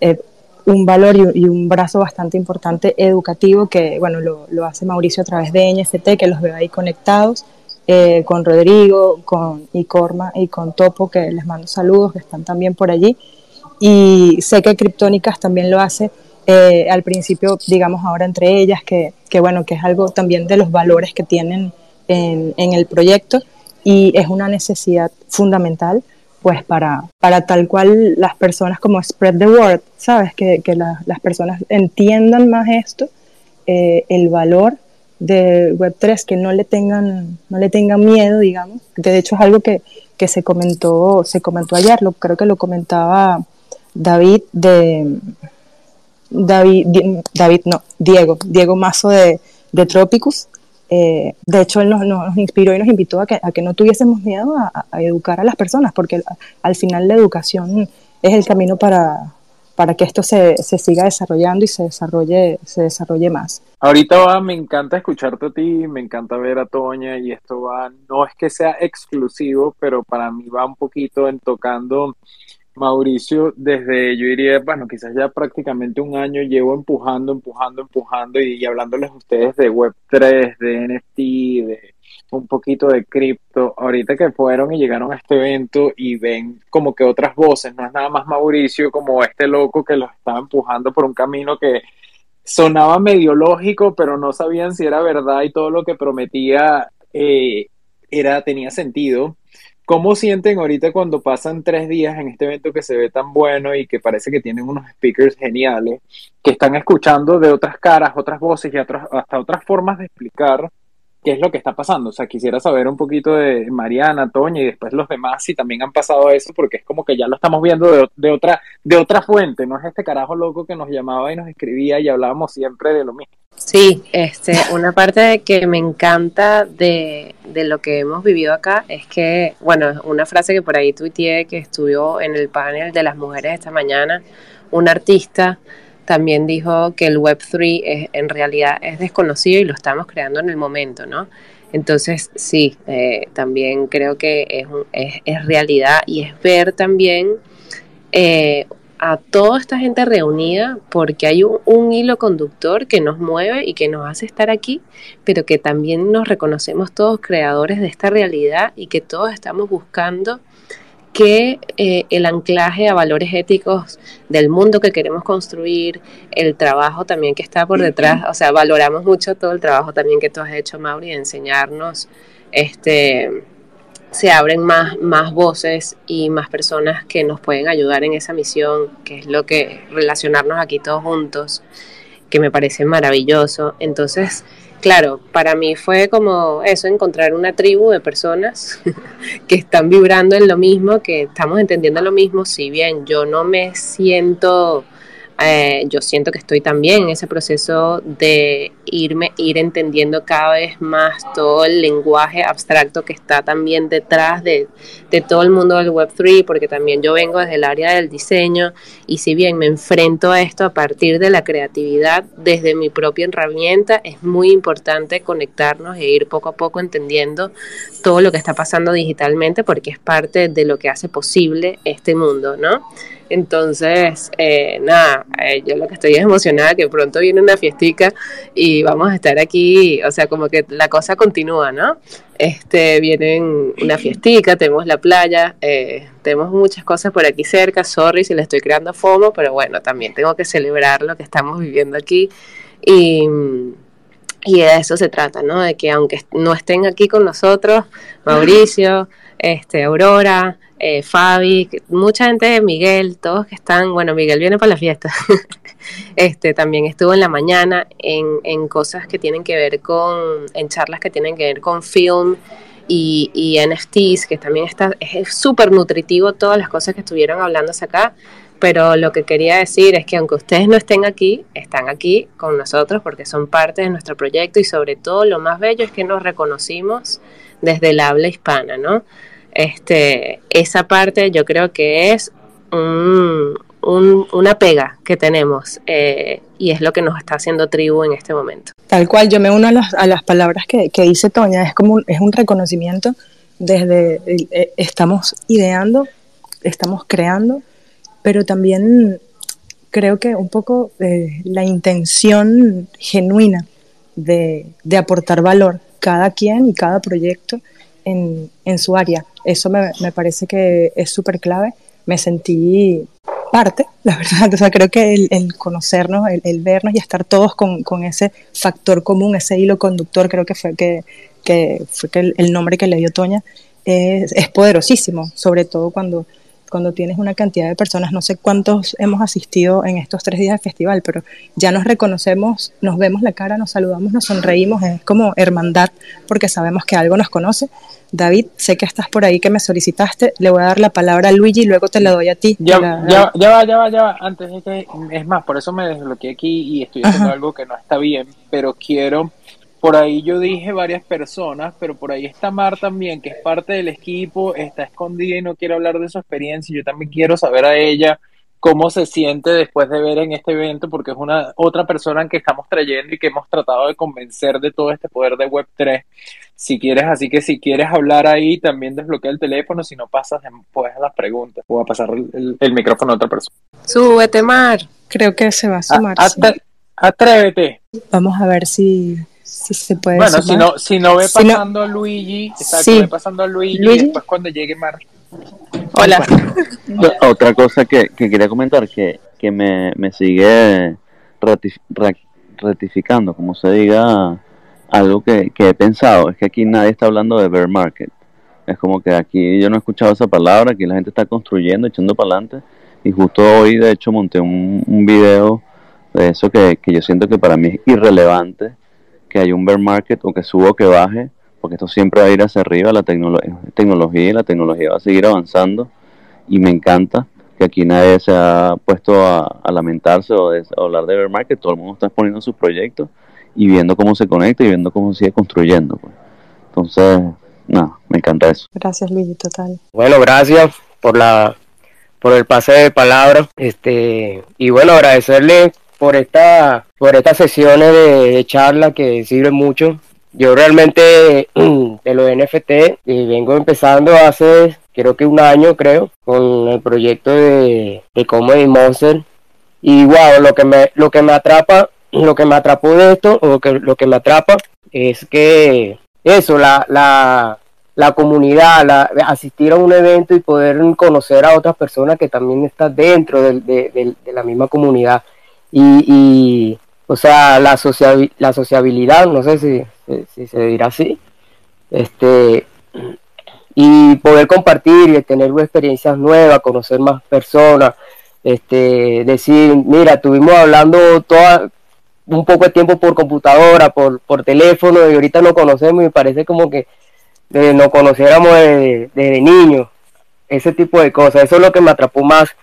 eh, un valor y, un brazo bastante importante educativo que, bueno, lo, lo, hace Mauricio a través de NFT, que los veo ahí conectados, eh, con Rodrigo, con Icorma y con Topo, que les mando saludos, que están también por allí. Y sé que Criptónicas también lo hace eh, al principio, digamos ahora entre ellas, que, que, bueno, que es algo también de los valores que tienen en, en el proyecto y es una necesidad fundamental pues para, para tal cual las personas como spread the word, ¿sabes? Que, que la, las personas entiendan más esto, eh, el valor de Web3, que no le tengan, no le tengan miedo, digamos. De hecho es algo que, que se comentó, se comentó ayer, lo, creo que lo comentaba David de David, David no, Diego, Diego Mazo de, de Tropicus, eh, de hecho, él nos, nos, inspiró y nos invitó a que, a que no tuviésemos miedo a, a, educar a las personas, porque al final la educación es el camino para, para que esto se, se, siga desarrollando y se desarrolle, se desarrolle más. Ahorita va, me encanta escucharte a ti, me encanta ver a Toña y esto va, no es que sea exclusivo, pero para mí va un poquito en tocando Mauricio, desde yo diría, bueno, quizás ya prácticamente un año llevo empujando, empujando, empujando y, hablándoles a ustedes de Web3, de NFT, de un poquito de cripto. Ahorita que fueron y llegaron a este evento y ven como que otras voces, no es nada más Mauricio como este loco que los estaba empujando por un camino que sonaba medio lógico, pero no sabían si era verdad y todo lo que prometía eh, era, tenía sentido ¿Cómo sienten ahorita cuando pasan tres días en este evento que se ve tan bueno y que parece que tienen unos speakers geniales, que están escuchando de otras caras, otras voces y otras, hasta otras formas de explicar qué es lo que está pasando? O sea, quisiera saber un poquito de Mariana, Toña y después los demás si también han pasado eso, porque es como que ya lo estamos viendo de, de otra, de otra fuente, no es este carajo loco que nos llamaba y nos escribía y hablábamos siempre de lo mismo. Sí, este, una parte que me encanta de, de, lo que hemos vivido acá es que, bueno, una frase que por ahí tuiteé que estuvo en el panel de las mujeres esta mañana, una artista también dijo que el Web3 es, en realidad es desconocido y lo estamos creando en el momento, ¿no? Entonces, sí, eh, también creo que es, es, es, realidad y es ver también eh, a toda esta gente reunida porque hay un, un, hilo conductor que nos mueve y que nos hace estar aquí, pero que también nos reconocemos todos creadores de esta realidad y que todos estamos buscando que eh, el anclaje a valores éticos del mundo que queremos construir, el trabajo también que está por detrás, o sea, valoramos mucho todo el trabajo también que tú has hecho, Mauri, de enseñarnos, este, se abren más, más voces y más personas que nos pueden ayudar en esa misión, que es lo que relacionarnos aquí todos juntos, que me parece maravilloso. Entonces, claro, para mí fue como eso, encontrar una tribu de personas que están vibrando en lo mismo, que estamos entendiendo lo mismo, si bien yo no me siento eh, yo siento que estoy también en ese proceso de irme, ir entendiendo cada vez más todo el lenguaje abstracto que está también detrás de, de todo el mundo del Web3, porque también yo vengo desde el área del diseño y si bien me enfrento a esto a partir de la creatividad desde mi propia herramienta, es muy importante conectarnos e ir poco a poco entendiendo todo lo que está pasando digitalmente porque es parte de lo que hace posible este mundo, ¿no? Entonces, eh, nada, eh, yo lo que estoy es emocionada que pronto viene una fiestica y vamos a estar aquí, o sea, como que la cosa continúa, ¿no? Este, vienen una fiestica, tenemos la playa, eh, tenemos muchas cosas por aquí cerca, sorry si le estoy creando FOMO, pero bueno, también tengo que celebrar lo que estamos viviendo aquí y... Y de eso se trata, ¿no? De que aunque no estén aquí con nosotros, Mauricio, este, Aurora, eh, Fabi, mucha gente, Miguel, todos que están, bueno, Miguel viene para la fiesta, este, también estuvo en la mañana en, en, cosas que tienen que ver con, en charlas que tienen que ver con film y, y NFTs, que también está, es súper nutritivo todas las cosas que estuvieron hablando acá, pero lo que quería decir es que aunque ustedes no estén aquí, están aquí con nosotros porque son parte de nuestro proyecto y sobre todo lo más bello es que nos reconocimos desde el habla hispana, ¿no? Este, esa parte yo creo que es un, un, una pega que tenemos eh, y es lo que nos está haciendo tribu en este momento. Tal cual, yo me uno a las, a las palabras que, que, dice Toña, es como un, es un reconocimiento desde eh, estamos ideando, estamos creando, pero también creo que un poco eh, la intención genuina de, de aportar valor cada quien y cada proyecto en, en su área. Eso me, me parece que es súper clave. Me sentí parte, la verdad. O sea, creo que el, el conocernos, el, el, vernos y estar todos con, con, ese factor común, ese hilo conductor, creo que fue que, que fue que el, el nombre que le dio Toña, es, es poderosísimo, sobre todo cuando cuando tienes una cantidad de personas, no sé cuántos hemos asistido en estos tres días de festival, pero ya nos reconocemos, nos vemos la cara, nos saludamos, nos sonreímos, es como hermandad, porque sabemos que algo nos conoce. David, sé que estás por ahí, que me solicitaste, le voy a dar la palabra a Luigi y luego te la doy a ti. Ya, la, ya, ya va, ya va, ya va, antes de que, es más, por eso me desbloqueé aquí y estoy haciendo Ajá. algo que no está bien, pero quiero por ahí yo dije varias personas, pero por ahí está Mar también, que es parte del equipo, está escondida y no quiere hablar de su experiencia. Yo también quiero saber a ella cómo se siente después de ver en este evento, porque es una otra persona que estamos trayendo y que hemos tratado de convencer de todo este poder de Web3. Si quieres, así que si quieres hablar ahí, también desbloquea el teléfono, si no pasas después a las preguntas. Voy a pasar el, el, micrófono a otra persona. Súbete, Mar. Creo que se va a sumar. A, a, sí. Atrévete. Vamos a ver si si se puede bueno, si no, si no ve pasando si no, a Luigi, exacto, sí. ve pasando a Luigi, Luigi, y después cuando llegue Mar. Hola. Otra cosa que, que, quería comentar que, que me, me sigue ratif ratificando, como se diga, algo que, que, he pensado, es que aquí nadie está hablando de bear market. Es como que aquí yo no he escuchado esa palabra, aquí la gente está construyendo, echando para adelante. Y justo hoy, de hecho, monté un, un video de eso que, que yo siento que para mí es irrelevante que hay un bear market o que suba o que baje, porque esto siempre va a ir hacia arriba, la tecno tecnología y la tecnología va a seguir avanzando y me encanta que aquí nadie se ha puesto a, a lamentarse o de, a hablar de bear market, todo el mundo está exponiendo sus proyectos y viendo cómo se conecta y viendo cómo sigue construyendo. Pues. Entonces, no, me encanta eso. Gracias Luis, total. Bueno, gracias por la por el pase de palabras, este y bueno agradecerle por esta, por estas sesiones de, charla que sirven mucho. Yo realmente de los NFT eh, vengo empezando hace creo que un año creo con el proyecto de, de Comedy Monster y wow lo que me lo que me atrapa lo que me atrapó de esto o que lo que me atrapa es que eso la, la la comunidad, asistir a un evento y poder conocer a otras personas que también están dentro de, la misma comunidad. Y, o sea, la, la sociabilidad, no sé si, se dirá así, este, y poder compartir y tener experiencias nuevas, conocer más personas, este, decir, mira, estuvimos hablando toda, un poco de tiempo por computadora, por, por teléfono, y ahorita nos conocemos y parece como que nos conociéramos desde, de niños, ese tipo de cosas. Eso es lo que me atrapó más,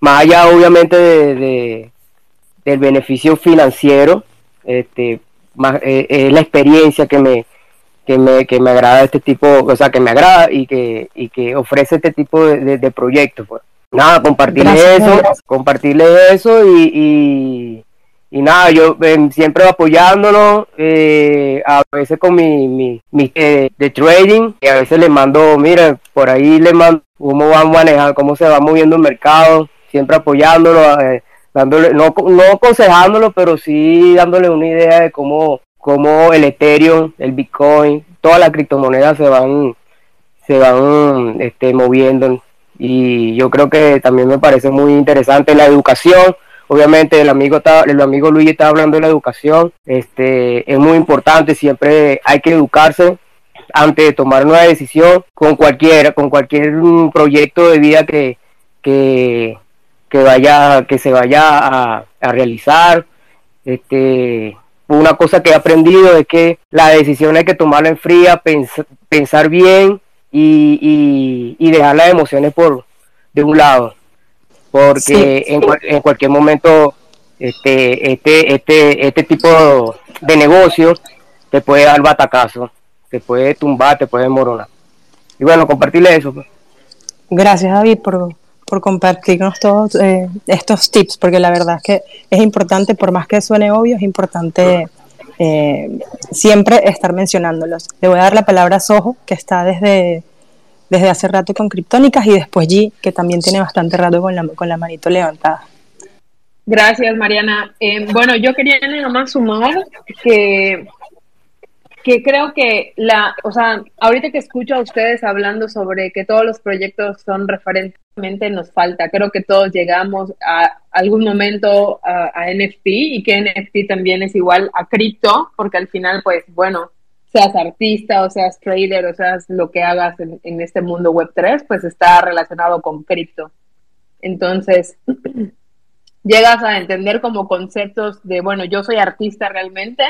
más allá obviamente de, del beneficio financiero, este, más, eh, es la experiencia que me, que me, que me agrada este tipo, o sea, que me agrada y que, y que ofrece este tipo de, de, proyectos. Pues. Nada, compartirles eso, compartirles eso y y nada, yo siempre apoyándolo, eh, a veces con mi, mi, eh, de trading, y a veces le mando, mira, por ahí le mando cómo va a manejar, cómo se va moviendo el mercado, siempre apoyándolo, eh, dándole, no, no aconsejándolo, pero sí dándole una idea de cómo, cómo el Ethereum, el Bitcoin, todas las criptomonedas se van, se van este, moviendo. Y yo creo que también me parece muy interesante la educación Obviamente el amigo, el amigo Luis está hablando de la educación, este, es muy importante, siempre hay que educarse antes de tomar una decisión con cualquiera, con cualquier proyecto de vida que, que, vaya, que se vaya a, realizar. Este, una cosa que he aprendido es que la decisión hay que tomarla en fría, pensar bien y, y dejar las emociones por de un lado porque en, en, cualquier momento este, este, este, este tipo de negocio te puede dar batacazo, te puede tumbar, te puede moronar. Y bueno, compartirle eso. Pues. Gracias David por, por compartirnos todos eh, estos tips, porque la verdad es que es importante, por más que suene obvio, es importante eh, siempre estar mencionándolos. Le voy a dar la palabra a Sojo, que está desde desde hace rato con Criptónicas y después G, que también tiene bastante rato con la, con la manito levantada. Gracias, Mariana. Eh, bueno, yo quería nada más sumar que, que creo que la, o sea, ahorita que escucho a ustedes hablando sobre que todos los proyectos son referentemente nos falta. Creo que todos llegamos a algún momento a, NFT y que NFT también es igual a cripto, porque al final, pues, bueno, seas artista o seas trader o seas lo que hagas en, este mundo web 3, pues está relacionado con cripto. Entonces, llegas a entender como conceptos de, bueno, yo soy artista realmente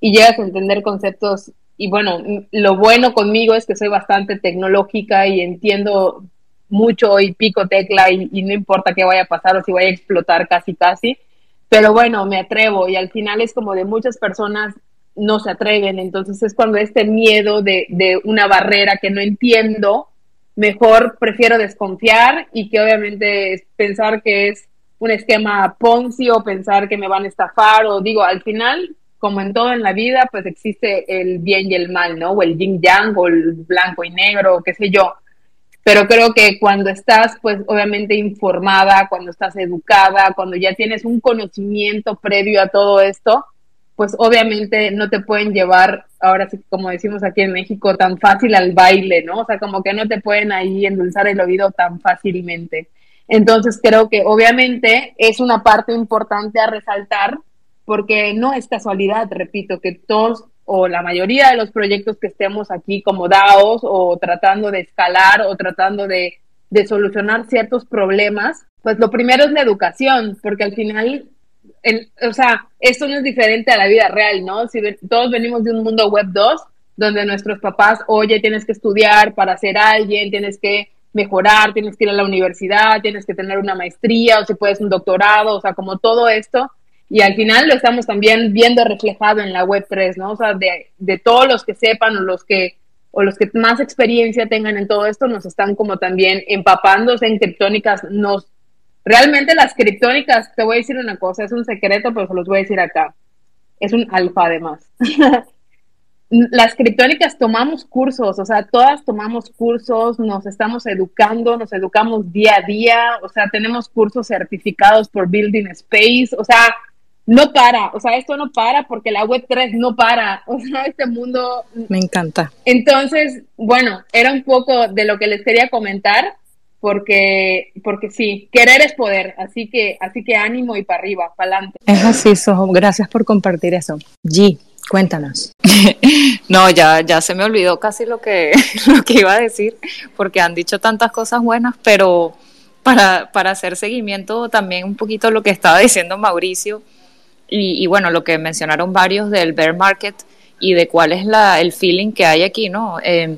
y llegas a entender conceptos y bueno, lo bueno conmigo es que soy bastante tecnológica y entiendo mucho y pico tecla y, y no importa qué vaya a pasar o si vaya a explotar casi casi, pero bueno, me atrevo y al final es como de muchas personas no se atreven. Entonces es cuando este miedo de, de, una barrera que no entiendo, mejor prefiero desconfiar y que obviamente es pensar que es un esquema Ponzi o pensar que me van a estafar o digo, al final, como en todo en la vida, pues existe el bien y el mal, ¿no? O el yin yang o el blanco y negro, qué sé yo. Pero creo que cuando estás, pues obviamente informada, cuando estás educada, cuando ya tienes un conocimiento previo a todo esto, pues obviamente no te pueden llevar, ahora sí, como decimos aquí en México, tan fácil al baile, ¿no? O sea, como que no te pueden ahí endulzar el oído tan fácilmente. Entonces creo que obviamente es una parte importante a resaltar porque no es casualidad, repito, que todos o la mayoría de los proyectos que estemos aquí como DAOs o tratando de escalar o tratando de, solucionar ciertos problemas, pues lo primero es la educación, porque al final o sea, esto no es diferente a la vida real, ¿no? Si todos venimos de un mundo web 2, donde nuestros papás, oye, tienes que estudiar para ser alguien, tienes que mejorar, tienes que ir a la universidad, tienes que tener una maestría, o si puedes un doctorado, o sea, como todo esto. Y al final lo estamos también viendo reflejado en la web 3, ¿no? O sea, de, de todos los que sepan o los que o los que más experiencia tengan en todo esto nos están como también empapándose en criptónicas, nos realmente las criptónicas, te voy a decir una cosa, es un secreto, pero se los voy a decir acá. Es un alfa además. las criptónicas tomamos cursos, o sea, todas tomamos cursos, nos estamos educando, nos educamos día a día, o sea, tenemos cursos certificados por Building Space, o sea, no para, o sea, esto no para porque la web 3 no para, o sea, este mundo... Me encanta. Entonces, bueno, era un poco de lo que les quería comentar, porque, porque sí, querer es poder, así que, así que ánimo y para arriba, para adelante. Es así, Soho, gracias por compartir eso. G, cuéntanos. no, ya, ya se me olvidó casi lo que, lo que iba a decir, porque han dicho tantas cosas buenas, pero para, para hacer seguimiento también un poquito lo que estaba diciendo Mauricio, y, bueno, lo que mencionaron varios del bear market y de cuál es la, el feeling que hay aquí, ¿no? Eh,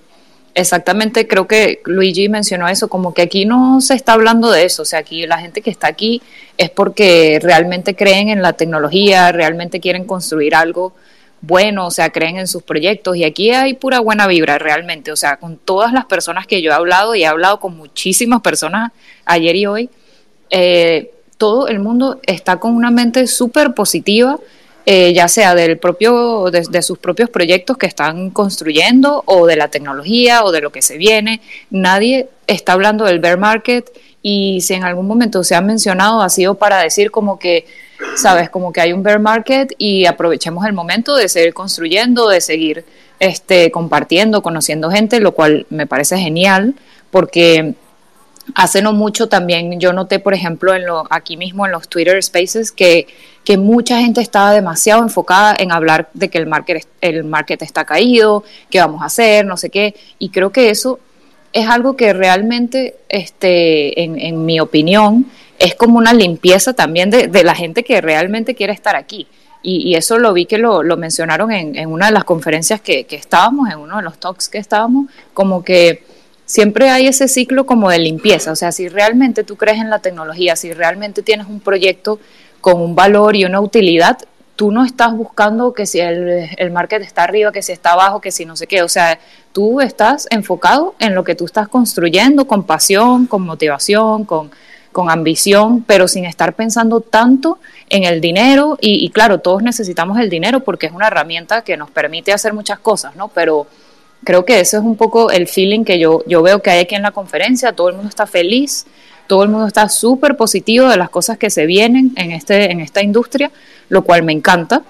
exactamente, creo que Luigi mencionó eso, como que aquí no se está hablando de eso, o sea, aquí la gente que está aquí es porque realmente creen en la tecnología, realmente quieren construir algo bueno, o sea, creen en sus proyectos y aquí hay pura buena vibra realmente, o sea, con todas las personas que yo he hablado y he hablado con muchísimas personas ayer y hoy, eh, todo el mundo está con una mente súper positiva, eh, ya sea del propio, de, sus propios proyectos que están construyendo o de la tecnología o de lo que se viene. Nadie está hablando del bear market y si en algún momento se ha mencionado ha sido para decir como que, sabes, como que hay un bear market y aprovechemos el momento de seguir construyendo, de seguir este, compartiendo, conociendo gente, lo cual me parece genial porque Hace no mucho también yo noté, por ejemplo, en lo, aquí mismo en los Twitter Spaces, que, que mucha gente estaba demasiado enfocada en hablar de que el market, el market está caído, qué vamos a hacer, no sé qué. Y creo que eso es algo que realmente, este, en, mi opinión, es como una limpieza también de, de la gente que realmente quiere estar aquí. Y, y eso lo vi que lo, lo mencionaron en, en, una de las conferencias que, que estábamos, en uno de los talks que estábamos, como que siempre hay ese ciclo como de limpieza, o sea, si realmente tú crees en la tecnología, si realmente tienes un proyecto con un valor y una utilidad, tú no estás buscando que si el, el market está arriba, que si está abajo, que si no sé qué, o sea, tú estás enfocado en lo que tú estás construyendo con pasión, con motivación, con, con ambición, pero sin estar pensando tanto en el dinero y, y claro, todos necesitamos el dinero porque es una herramienta que nos permite hacer muchas cosas, ¿no? Pero creo que eso es un poco el feeling que yo, yo veo que hay aquí en la conferencia, todo el mundo está feliz, todo el mundo está súper positivo de las cosas que se vienen en, este, en esta industria, lo cual me encanta.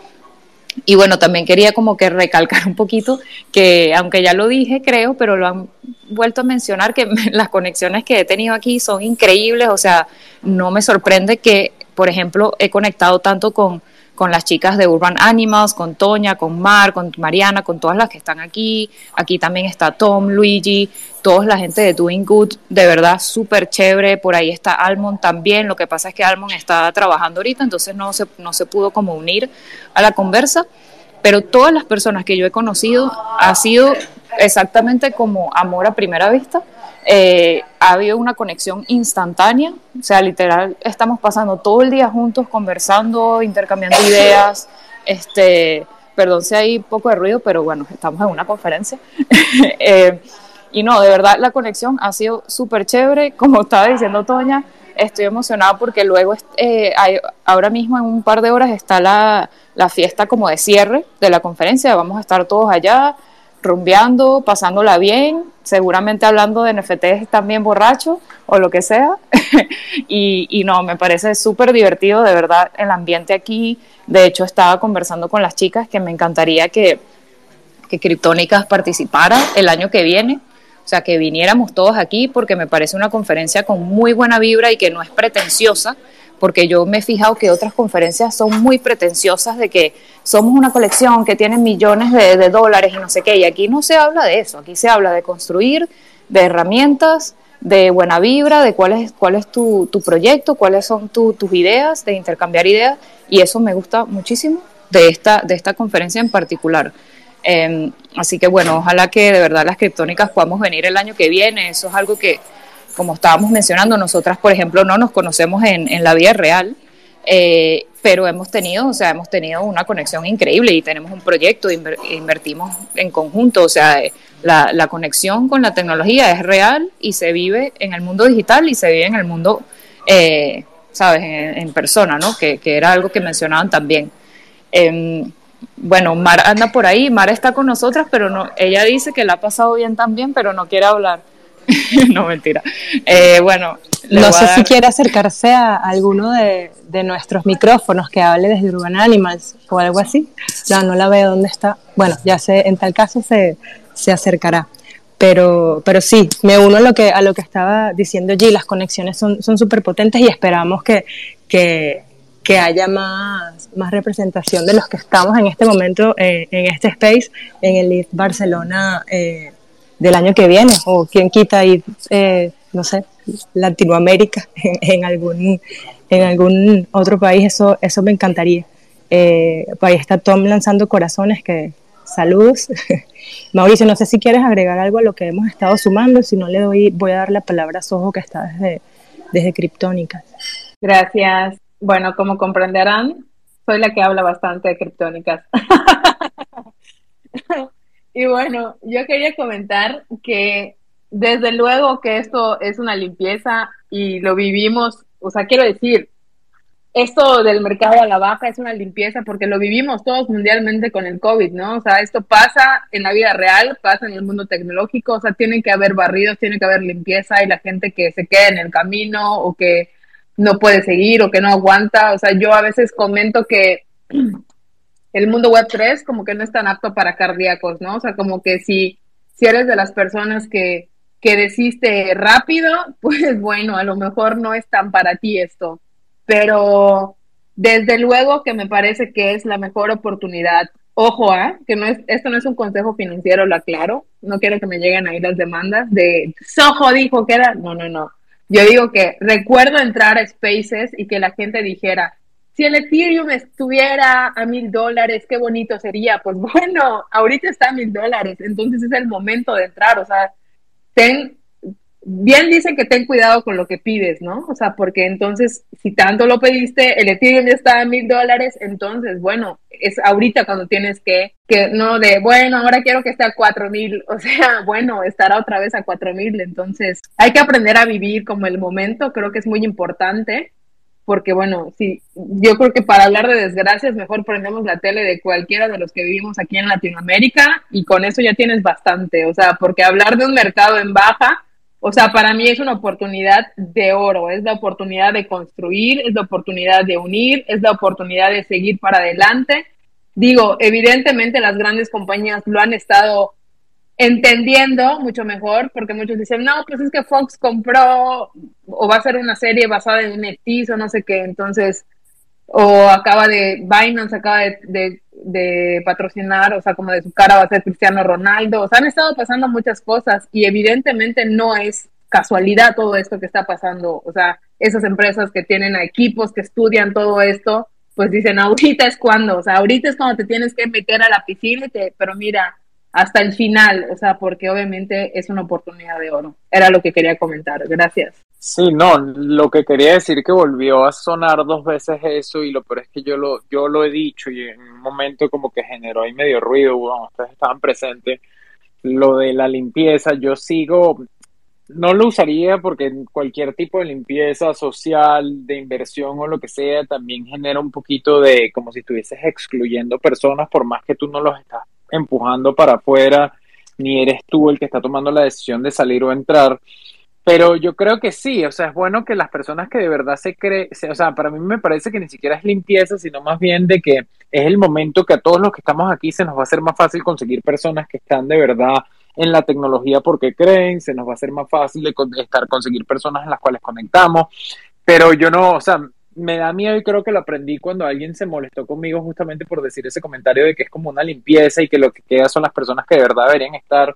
Y bueno, también quería como que recalcar un poquito que, aunque ya lo dije, creo, pero lo han vuelto a mencionar, que las conexiones que he tenido aquí son increíbles, o sea, no me sorprende que, por ejemplo, he conectado tanto con con las chicas de Urban Animals, con Toña, con Mar, con Mariana, con todas las que están aquí. Aquí también está Tom, Luigi, toda la gente de Doing Good, de verdad súper chévere. Por ahí está Almond también. Lo que pasa es que Almond está trabajando ahorita, entonces no se, no se pudo como unir a la conversa. Pero todas las personas que yo he conocido ha sido exactamente como amor a primera vista eh, ha habido una conexión instantánea, o sea, literal, estamos pasando todo el día juntos, conversando, intercambiando ideas, este, perdón si hay poco de ruido, pero bueno, estamos en una conferencia. eh, y no, de verdad, la conexión ha sido súper chévere, como estaba diciendo Toña, estoy emocionada porque luego, eh, hay, ahora mismo en un par de horas está la, la fiesta como de cierre de la conferencia, vamos a estar todos allá, rumbeando, pasándola bien, seguramente hablando de NFTs también borracho o lo que sea. y, no, me parece súper divertido, de verdad, el ambiente aquí. De hecho, estaba conversando con las chicas que me encantaría que, que Criptónicas participara el año que viene. O sea, que viniéramos todos aquí porque me parece una conferencia con muy buena vibra y que no es pretenciosa, porque yo me he fijado que otras conferencias son muy pretenciosas de que somos una colección que tiene millones de, dólares y no sé qué, y aquí no se habla de eso, aquí se habla de construir, de herramientas, de buena vibra, de cuál es, cuál es tu, proyecto, cuáles son tus ideas, de intercambiar ideas, y eso me gusta muchísimo de esta, de esta conferencia en particular. Em, así que bueno, ojalá que de verdad las criptónicas podamos venir el año que viene, eso es algo que como estábamos mencionando, nosotras, por ejemplo, no nos conocemos en, en la vida real, eh, pero hemos tenido, o sea, hemos tenido una conexión increíble y tenemos un proyecto, invertimos en conjunto, o sea, la, la, conexión con la tecnología es real y se vive en el mundo digital y se vive en el mundo eh, ¿sabes?, en, persona, ¿no? Que, que, era algo que mencionaban también. Em, bueno, Mar anda por ahí, Mar está con nosotras, pero no, ella dice que la ha pasado bien también, pero no quiere hablar. no, mentira. Eh, bueno. No sé si quiere acercarse a alguno de, de, nuestros micrófonos que hable desde Urban Animals o algo así. No, no la veo dónde está. Bueno, ya sé, en tal caso se, se acercará. Pero, pero sí, me uno a lo que, a lo que estaba diciendo allí, las conexiones son súper potentes y esperamos que, que, que, haya más, más representación de los que estamos en este momento eh, en este space, en el Barcelona eh, del año que viene, o quien quita y, eh, no sé, Latinoamérica, en, algún, en algún otro país, eso, eso me encantaría. ahí está Tom lanzando corazones que, Saludos. Mauricio, no sé si quieres agregar algo a lo que hemos estado sumando, si no le doy, voy a dar la palabra a Sojo que está desde, desde Criptónica. Gracias. Bueno, como comprenderán, soy la que habla bastante de criptónicas. y bueno, yo quería comentar que desde luego que esto es una limpieza y lo vivimos, o sea, quiero decir, esto del mercado a la baja es una limpieza porque lo vivimos todos mundialmente con el COVID, ¿no? O sea, esto pasa en la vida real, pasa en el mundo tecnológico, o sea, tiene que haber barridos, tiene que haber limpieza y la gente que se queda en el camino o que no puede seguir o que no aguanta. O sea, yo a veces comento que el mundo web 3 como que no es tan apto para cardíacos, ¿no? O sea, como que si, si eres de las personas que, que desiste rápido, pues bueno, a lo mejor no es tan para ti esto pero desde luego que me parece que es la mejor oportunidad. Ojo, ¿eh? que no es, esto no es un consejo financiero, lo aclaro. No quiero que me lleguen ahí las demandas de Soho dijo que era. No, no, no. Yo digo que recuerdo entrar a Spaces y que la gente dijera, si el Ethereum estuviera a mil dólares, qué bonito sería. Pues bueno, ahorita está a mil dólares, entonces es el momento de entrar. O sea, ten bien dicen que ten cuidado con lo que pides, ¿no? O sea, porque entonces, si tanto lo pediste, el Ethereum ya está a mil dólares, entonces, bueno, es ahorita cuando tienes que, que no de, bueno, ahora quiero que esté a cuatro mil, o sea, bueno, estará otra vez a cuatro mil, entonces hay que aprender a vivir como el momento, creo que es muy importante. Porque bueno, sí, yo creo que para hablar de desgracias mejor prendemos la tele de cualquiera de los que vivimos aquí en Latinoamérica y con eso ya tienes bastante, o sea, porque hablar de un mercado en baja, o sea, para mí es una oportunidad de oro, es la oportunidad de construir, es la oportunidad de unir, es la oportunidad de seguir para adelante. Digo, evidentemente las grandes compañías lo han estado entendiendo mucho mejor, porque muchos dicen, no, pues es que Fox compró o va a ser una serie basada en NFTs o no sé qué, entonces, o acaba de, Binance acaba de, de, patrocinar, o sea, como de su cara va a ser Cristiano Ronaldo, o sea, han estado pasando muchas cosas y evidentemente no es casualidad todo esto que está pasando, o sea, esas empresas que tienen equipos que estudian todo esto, pues dicen, ahorita es cuando, o sea, ahorita es cuando te tienes que meter a la piscina, pero mira, hasta el final, o sea, porque obviamente es una oportunidad de oro. Era lo que quería comentar. Gracias. Sí, no, lo que quería decir que volvió a sonar dos veces eso y lo peor es que yo lo, yo lo he dicho y en un momento como que generó ahí medio ruido, bueno, ustedes estaban presentes, lo de la limpieza, yo sigo, no lo usaría porque cualquier tipo de limpieza social, de inversión o lo que sea, también genera un poquito de como si estuvieses excluyendo personas por más que tú no los estás empujando para afuera, ni eres tú el que está tomando la decisión de salir o entrar. Pero yo creo que sí, o sea, es bueno que las personas que de verdad se creen, o sea, para mí me parece que ni siquiera es limpieza, sino más bien de que es el momento que a todos los que estamos aquí se nos va a hacer más fácil conseguir personas que están de verdad en la tecnología porque creen, se nos va a hacer más fácil de estar, conseguir personas en las cuales conectamos, pero yo no, o sea, me da miedo y creo que lo aprendí cuando alguien se molestó conmigo justamente por decir ese comentario de que es como una limpieza y que lo que queda son las personas que de verdad deberían estar.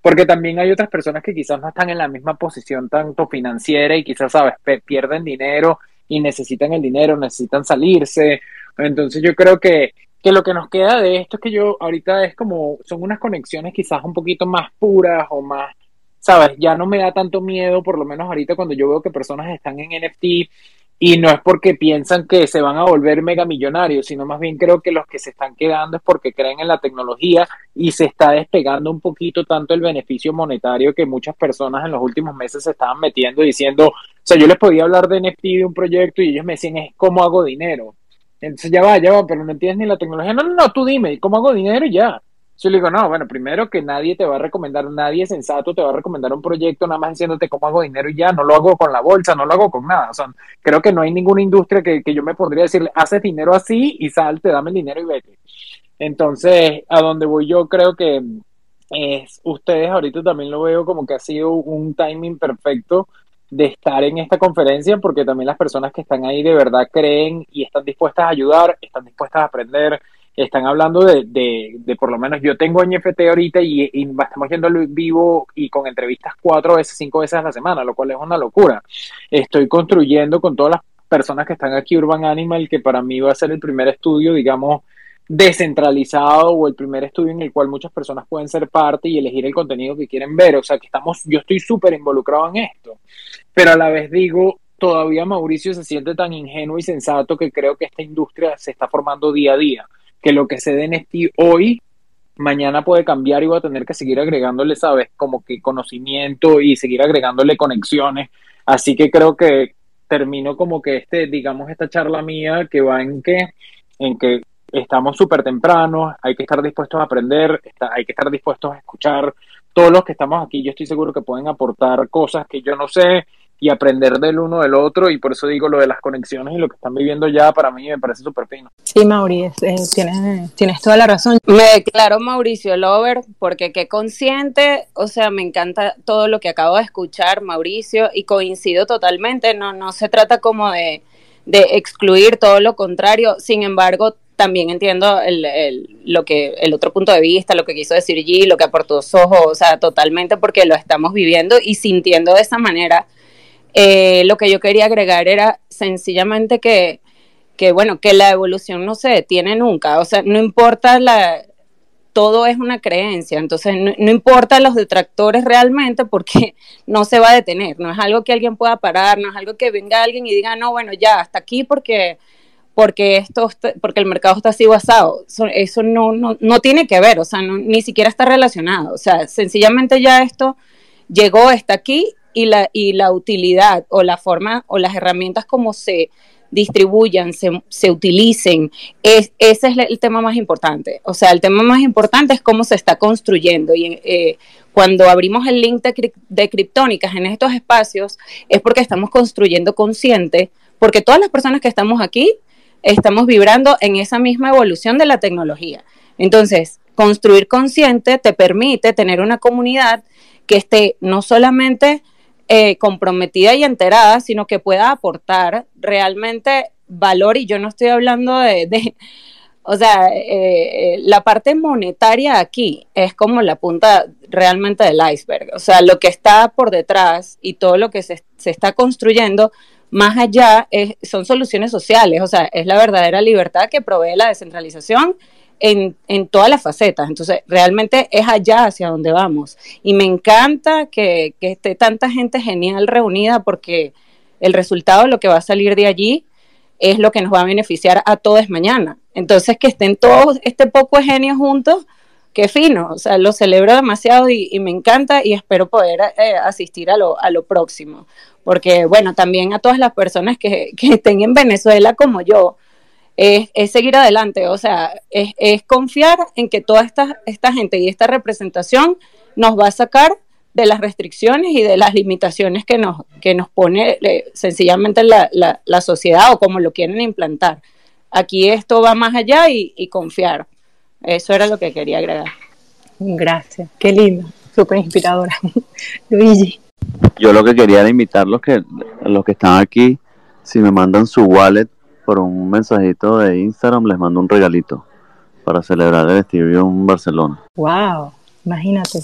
Porque también hay otras personas que quizás no están en la misma posición tanto financiera y quizás, sabes, pierden dinero y necesitan el dinero, necesitan salirse. Entonces yo creo que, que lo que nos queda de esto es que yo ahorita es como, son unas conexiones quizás un poquito más puras o más, sabes, ya no me da tanto miedo, por lo menos ahorita cuando yo veo que personas están en NFT y no es porque piensan que se van a volver mega millonarios, sino más bien creo que los que se están quedando es porque creen en la tecnología y se está despegando un poquito tanto el beneficio monetario que muchas personas en los últimos meses se estaban metiendo diciendo, sea, yo les podía hablar de NFT de un proyecto y ellos me decían, es cómo hago dinero. Entonces ya va, ya va, pero no entiendes ni la tecnología. No, no, no, tú dime, ¿cómo hago dinero ya? Yo le digo, no, bueno, primero que nadie te va a recomendar, nadie sensato te va a recomendar un proyecto nada más diciéndote cómo hago dinero y ya, no lo hago con la bolsa, no lo hago con nada. O sea, creo que no hay ninguna industria que, que yo me podría decirle, haces dinero así y salte, dame el dinero y vete. Entonces, a donde voy yo creo que es, ustedes ahorita también lo veo como que ha sido un timing perfecto de estar en esta conferencia porque también las personas que están ahí de verdad creen y están dispuestas a ayudar, están dispuestas a aprender, están hablando de, de, de por lo menos yo tengo NFT ahorita y, y estamos yendo vivo y con entrevistas cuatro veces, cinco veces a la semana, lo cual es una locura. Estoy construyendo con todas las personas que están aquí Urban Animal, que para mí va a ser el primer estudio, digamos, descentralizado o el primer estudio en el cual muchas personas pueden ser parte y elegir el contenido que quieren ver. O sea, que estamos, yo estoy súper involucrado en esto, pero a la vez digo, todavía Mauricio se siente tan ingenuo y sensato que creo que esta industria se está formando día a día, que lo que se dé en este hoy, mañana puede cambiar y va a tener que seguir agregándole, sabes, como que conocimiento y seguir agregándole conexiones. Así que creo que termino como que este, digamos, esta charla mía que va en que, en que estamos súper tempranos, hay que estar dispuestos a aprender, está, hay que estar dispuestos a escuchar. Todos los que estamos aquí, yo estoy seguro que pueden aportar cosas que yo no sé y aprender del uno del otro y por eso digo lo de las conexiones y lo que están viviendo ya para mí me parece súper fino. Sí, Mauricio, eh, tienes, tienes toda la razón. Me declaro Mauricio Lover porque qué consciente, o sea, me encanta todo lo que acabo de escuchar, Mauricio, y coincido totalmente, no, no se trata como de, de excluir todo lo contrario, sin embargo, también entiendo el, el, lo que, el otro punto de vista, lo que quiso decir G, lo que aportó Soho, o sea, totalmente porque lo estamos viviendo y sintiendo de esa manera. Eh, lo que yo quería agregar era sencillamente que, que, bueno, que la evolución no se detiene nunca, o sea, no importa la, todo es una creencia, entonces no, importa los detractores realmente porque no se va a detener, no es algo que alguien pueda parar, no es algo que venga alguien y diga, no, bueno, ya, hasta aquí porque porque esto porque el mercado está así basado. Eso, eso no, no, no, tiene que ver, o sea, no, ni siquiera está relacionado. O sea, sencillamente ya esto llegó, está aquí y la, y la utilidad o la forma o las herramientas como se distribuyan, se, se utilicen, es, ese es el tema más importante. O sea, el tema más importante es cómo se está construyendo. Y eh, cuando abrimos el link de, de criptónicas en estos espacios, es porque estamos construyendo consciente, porque todas las personas que estamos aquí estamos vibrando en esa misma evolución de la tecnología. Entonces, construir consciente te permite tener una comunidad que esté no solamente eh, comprometida y enterada, sino que pueda aportar realmente valor. Y yo no estoy hablando de, o sea, eh, eh, la parte monetaria aquí es como la punta realmente del iceberg. O sea, lo que está por detrás y todo lo que se, se está construyendo más allá es, son soluciones sociales, o sea, es la verdadera libertad que provee la descentralización en, en, todas las facetas. Entonces, realmente es allá hacia donde vamos. Y me encanta que, que esté tanta gente genial reunida porque el resultado, lo que va a salir de allí, es lo que nos va a beneficiar a todos mañana. Entonces, que estén todos este poco de genios juntos, qué fino, o sea, lo celebro demasiado y, y me encanta y espero poder eh, asistir a lo, a lo próximo porque bueno, también a todas las personas que, que estén en Venezuela como yo, es, es seguir adelante, o sea, es, es, confiar en que toda esta, esta gente y esta representación nos va a sacar de las restricciones y de las limitaciones que nos, que nos pone eh, sencillamente la, la, la, sociedad o como lo quieren implantar. Aquí esto va más allá y, y confiar. Eso era lo que quería agregar. Gracias, qué lindo, súper inspiradora. Luigi. Yo lo que quería era invitar los que, los que están aquí, si me mandan su wallet por un mensajito de Instagram, les mando un regalito para celebrar el Ethereum Barcelona. ¡Wow! Imagínate.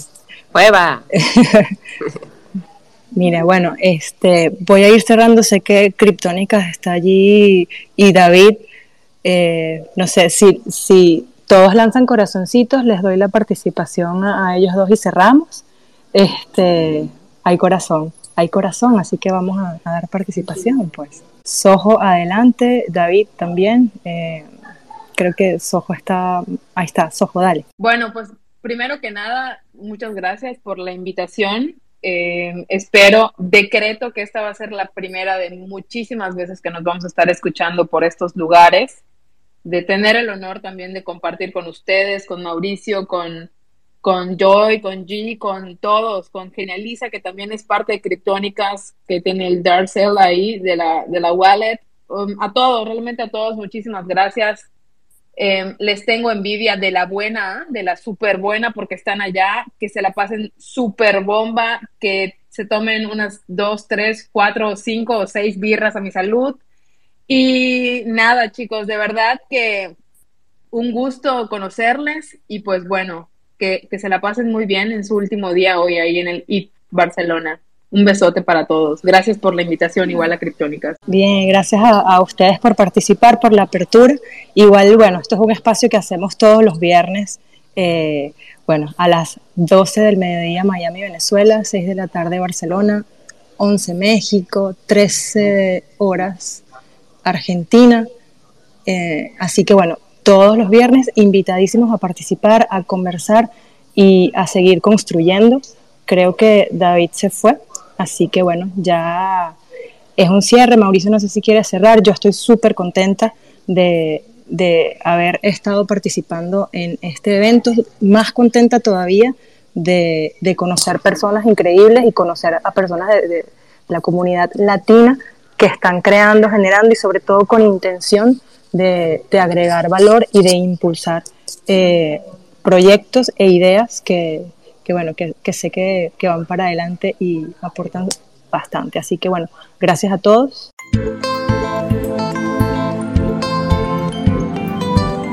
¡Hueva! Mira, bueno, este, voy a ir cerrando. Sé que Criptónicas está allí y David, eh, no sé, si, si todos lanzan corazoncitos, les doy la participación a, a ellos dos y cerramos. Este, hay corazón, hay corazón, así que vamos a, a dar participación, pues. Sojo adelante, David también. Eh, creo que Sojo está, ahí está, Sojo, dale. Bueno, pues primero que nada, muchas gracias por la invitación. Eh, espero, decreto que esta va a ser la primera de muchísimas veces que nos vamos a estar escuchando por estos lugares, de tener el honor también de compartir con ustedes, con Mauricio, con, con Joy, con G, con todos, con Genializa, que también es parte de Criptónicas, que tiene el Darcel ahí de la, de la wallet. Um, a todos, realmente a todos, muchísimas gracias. Eh, les tengo envidia de la buena, de la súper buena, porque están allá, que se la pasen súper bomba, que se tomen unas dos, tres, cuatro, cinco o seis birras a mi salud. Y nada, chicos, de verdad que un gusto conocerles y pues bueno, que, se la pasen muy bien en su último día hoy ahí en el IT Barcelona. Un besote para todos. Gracias por la invitación, igual a Criptónicas. Bien, gracias a, a, ustedes por participar, por la apertura. Igual, bueno, esto es un espacio que hacemos todos los viernes, eh, bueno, a las 12 del mediodía Miami, Venezuela, 6 de la tarde Barcelona, 11 México, 13 horas Argentina. Eh, así que, bueno, todos los viernes invitadísimos a participar, a conversar y a seguir construyendo. Creo que David se fue, Así que bueno, ya es un cierre. Mauricio, no sé si quiere cerrar. Yo estoy súper contenta de, de, haber estado participando en este evento, más contenta todavía de, de conocer personas increíbles y conocer a personas de, de, la comunidad latina que están creando, generando y sobre todo con intención de, agregar valor y de impulsar eh, proyectos e ideas que, que bueno, que, que sé que, que, van para adelante y aportan bastante. Así que bueno, gracias a todos.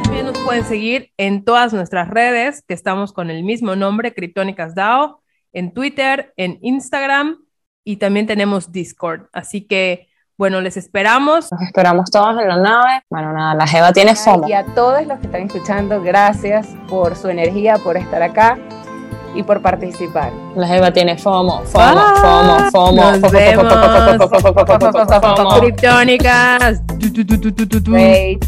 También nos pueden seguir en todas nuestras redes, que estamos con el mismo nombre, Criptónicas DAO, en Twitter, en Instagram y también tenemos Discord. Así que bueno, les esperamos. Nos esperamos todos en la nave. Bueno, nada, la Jeva tiene FOMO. Y a todos los que están escuchando, gracias por su energía, por estar acá y por participar. La Jeva tiene FOMO, FOMO, FOMO, FOMO. Nos vemos. Criptónicas. Wait.